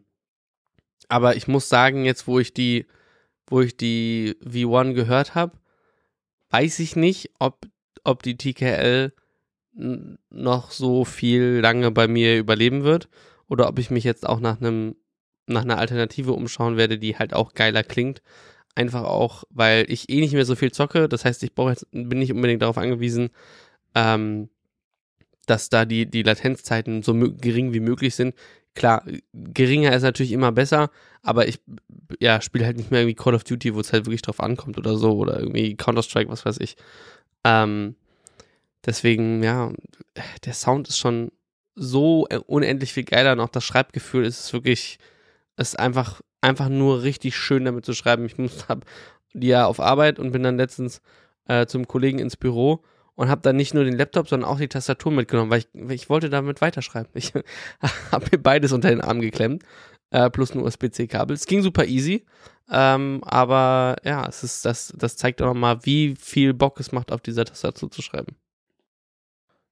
aber ich muss sagen, jetzt wo ich die, wo ich die V1 gehört habe, weiß ich nicht, ob, ob die TKL noch so viel lange bei mir überleben wird oder ob ich mich jetzt auch nach einem nach einer Alternative umschauen werde, die halt auch geiler klingt. Einfach auch, weil ich eh nicht mehr so viel zocke. Das heißt, ich brauche jetzt, bin nicht unbedingt darauf angewiesen, ähm, dass da die, die Latenzzeiten so gering wie möglich sind. Klar, geringer ist natürlich immer besser, aber ich ja, spiele halt nicht mehr irgendwie Call of Duty, wo es halt wirklich drauf ankommt oder so, oder irgendwie Counter-Strike, was weiß ich. Ähm, deswegen, ja, der Sound ist schon so unendlich viel geiler und auch das Schreibgefühl ist wirklich, ist einfach, einfach nur richtig schön damit zu schreiben. Ich muss, hab die ja auf Arbeit und bin dann letztens äh, zum Kollegen ins Büro und habe dann nicht nur den Laptop, sondern auch die Tastatur mitgenommen, weil ich, ich wollte damit weiterschreiben. Ich habe mir beides unter den Arm geklemmt, äh, plus ein USB-C-Kabel. Es ging super easy, ähm, aber ja, es ist das, das zeigt auch nochmal, wie viel Bock es macht, auf dieser Tastatur zu schreiben.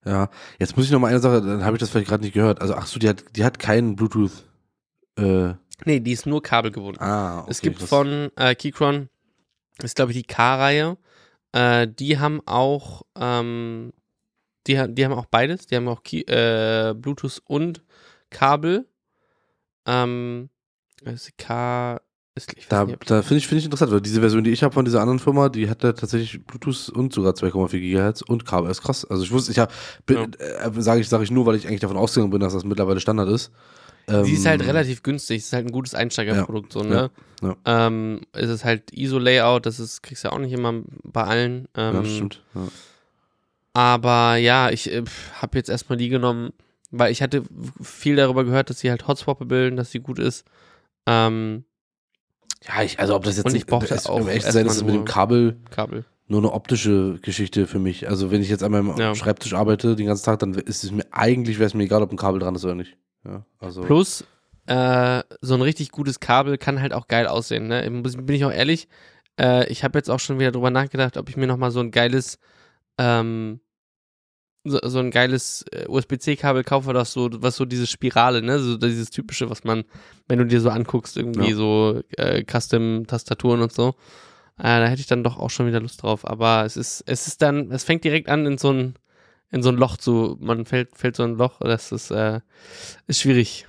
Ja, jetzt muss ich noch mal eine Sache, dann habe ich das vielleicht gerade nicht gehört. Also ach so, die hat, die hat keinen Bluetooth. Äh, Nee, die ist nur kabelgebunden. ah, okay, es gibt von äh, Keychron, ist glaube ich die K-Reihe, äh, die haben auch, ähm, die, die haben auch beides, die haben auch Key, äh, Bluetooth und Kabel. Ähm, K ist, Da, nicht, da finde ich, finde ich interessant, weil diese Version, die ich habe von dieser anderen Firma, die hat da tatsächlich Bluetooth und sogar 2,4 Gigahertz und Kabel. Das ist krass. Also ich wusste, ich habe, äh, sage ich, sage ich nur, weil ich eigentlich davon ausgegangen bin, dass das mittlerweile Standard ist. Ähm, Sie ist halt relativ günstig, es ist halt ein gutes Einsteigerprodukt, so, ne? ja. Ähm, es ist halt ISO-Layout, das ist, kriegst du ja auch nicht immer bei allen. Ähm, Ja, stimmt. Ja. Aber ja, ich äh, habe jetzt erstmal die genommen, weil ich hatte viel darüber gehört, dass sie halt hotswappable, dass sie gut ist. Ähm, ja, ich, also ob das jetzt Und ich nicht, brauchte es- auch um zu sein, ist mit dem Kabel Kabel. nur eine optische Geschichte für mich. Also wenn ich jetzt an meinem Ja. Schreibtisch arbeite den ganzen Tag, dann ist es mir eigentlich wäre es mir egal, ob ein Kabel dran ist oder nicht. Ja, also Plus, äh, so ein richtig gutes Kabel kann halt auch geil aussehen. Ne? Bin ich auch ehrlich, äh, ich habe jetzt auch schon wieder drüber nachgedacht, ob ich mir nochmal so ein geiles, ähm, so, so ein geiles äh, USB-C-Kabel kaufe, das so, was so diese Spirale, ne, so dieses typische, was man, wenn du dir so anguckst, irgendwie Ja. so äh, Custom-Tastaturen und so. Äh, da hätte ich dann doch auch schon wieder Lust drauf. Aber es ist, es ist dann, es fängt direkt an in so ein, in so ein Loch zu, man fällt, fällt so ein Loch, das ist, äh, ist schwierig.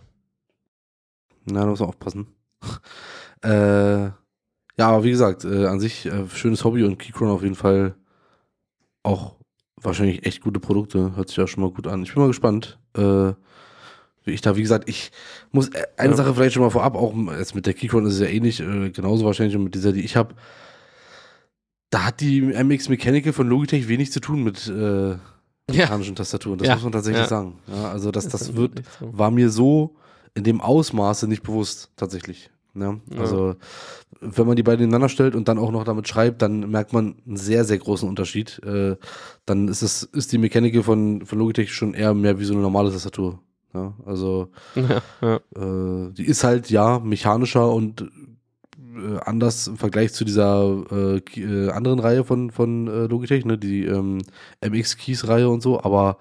Na, da muss man aufpassen. äh, ja, aber wie gesagt, äh, an sich äh, schönes Hobby und Keychron auf jeden Fall auch wahrscheinlich echt gute Produkte. Hört sich auch schon mal gut an. Ich bin mal gespannt. Äh, wie ich da, wie gesagt, ich muss äh, eine ja. Sache vielleicht schon mal vorab, auch jetzt mit der Keychron ist es ja ähnlich, eh äh, genauso wahrscheinlich und mit dieser, die ich habe. Da hat die MX Mechanical von Logitech wenig zu tun mit äh, mechanischen ja. Tastaturen. Das ja. muss man tatsächlich sagen. Ja, also das, das wird, so. war mir so in dem Ausmaße nicht bewusst, tatsächlich. Ja, also wenn man die beiden nebeneinander stellt und dann auch noch damit schreibt, dann merkt man einen sehr, sehr großen Unterschied. Äh, dann ist es, ist die Mechanik von, von Logitech schon eher mehr wie so eine normale Tastatur. Ja, also ja, ja. Äh, die ist halt ja mechanischer und anders im Vergleich zu dieser äh, äh anderen Reihe von, von äh, Logitech, ne, die ähm, MX Keys Reihe und so, aber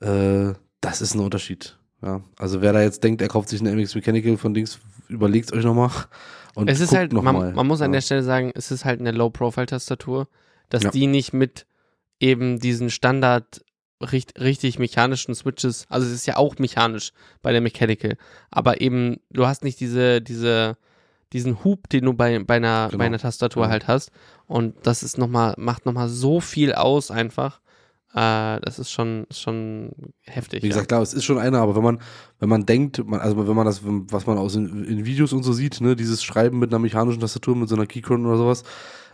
äh, das ist ein Unterschied. Ja, also wer da jetzt denkt, er kauft sich eine MX Mechanical von Dings, überlegt euch nochmal. Und es ist halt, man, mal. man, muss an ja. der Stelle sagen, es ist halt eine Low-Profile-Tastatur, dass ja. die nicht mit eben diesen Standard richtig, richtig mechanischen Switches, also es ist ja auch mechanisch bei der Mechanical, aber eben, du hast nicht diese, diese, diesen Hub, den du bei, bei, einer, genau. bei einer Tastatur ja. halt hast. Und das ist noch mal, macht nochmal so viel aus einfach. Äh, das ist schon, schon heftig. Wie gesagt, ja. klar, es ist schon einer, aber wenn man, wenn man denkt, man, also wenn man das, was man aus in, in, Videos und so sieht, ne, dieses Schreiben mit einer mechanischen Tastatur, mit so einer Keychron oder sowas,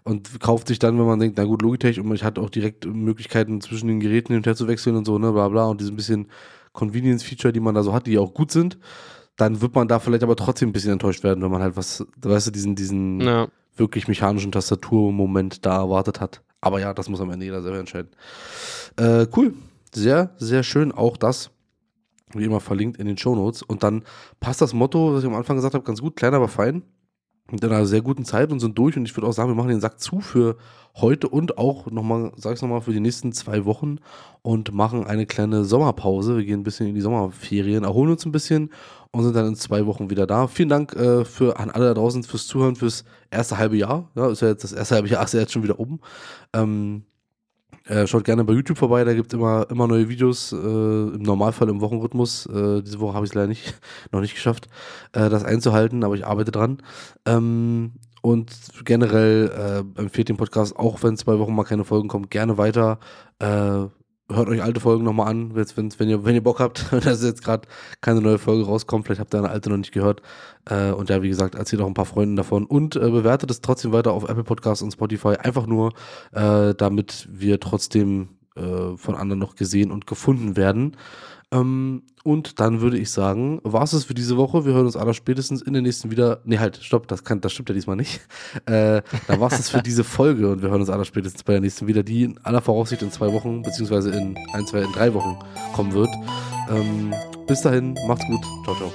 und kauft sich dann, wenn man denkt, na gut, Logitech und ich hatte auch direkt Möglichkeiten zwischen den Geräten hin und her zu wechseln und so, ne, bla bla, und diese bisschen Convenience-Feature, die man da so hat, die auch gut sind, dann wird man da vielleicht aber trotzdem ein bisschen enttäuscht werden, wenn man halt was, weißt du, diesen, diesen ja. wirklich mechanischen Tastaturmoment da erwartet hat. Aber ja, das muss am Ende jeder selber entscheiden. Äh, cool. Sehr, sehr schön. Auch das, wie immer, verlinkt in den Show Notes. Und dann passt das Motto, was ich am Anfang gesagt habe, ganz gut. Klein, aber fein mit einer sehr guten Zeit und sind durch. Und ich würde auch sagen, wir machen den Sack zu für heute und auch nochmal, sag ich nochmal, für die nächsten zwei Wochen und machen eine kleine Sommerpause. Wir gehen ein bisschen in die Sommerferien, erholen uns ein bisschen und sind dann in zwei Wochen wieder da. Vielen Dank äh, für, an alle da draußen fürs Zuhören, fürs erste halbe Jahr. Ja, ist ja jetzt das erste halbe Jahr, ist ja jetzt schon wieder um. Ähm, äh, schaut gerne bei YouTube vorbei, da gibt es immer, immer neue Videos, äh, im Normalfall im Wochenrhythmus. Äh, diese Woche habe ich es leider nicht, noch nicht geschafft, äh, das einzuhalten, aber ich arbeite dran. Ähm, und generell äh, empfehlt den Podcast, auch wenn zwei Wochen mal keine Folgen kommen, gerne weiter. Hört euch alte Folgen nochmal an, jetzt, wenn, wenn, ihr, wenn ihr Bock habt, dass jetzt gerade keine neue Folge rauskommt. Vielleicht habt ihr eine alte noch nicht gehört. Äh, und ja, wie gesagt, erzählt auch ein paar Freunden davon und äh, bewertet es trotzdem weiter auf Apple Podcasts und Spotify. Einfach nur, äh, damit wir trotzdem äh, von anderen noch gesehen und gefunden werden. Ähm, und dann würde ich sagen, war es für diese Woche. Wir hören uns aller spätestens in der nächsten wieder. Nee, halt, stopp, das, kann, das stimmt ja diesmal nicht. Äh, da war es für diese Folge und wir hören uns aller spätestens bei der nächsten wieder, die in aller Voraussicht in zwei Wochen, beziehungsweise in ein, zwei, in drei Wochen kommen wird. Ähm, bis dahin, macht's gut. Ciao, ciao.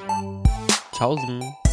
Tschaußen.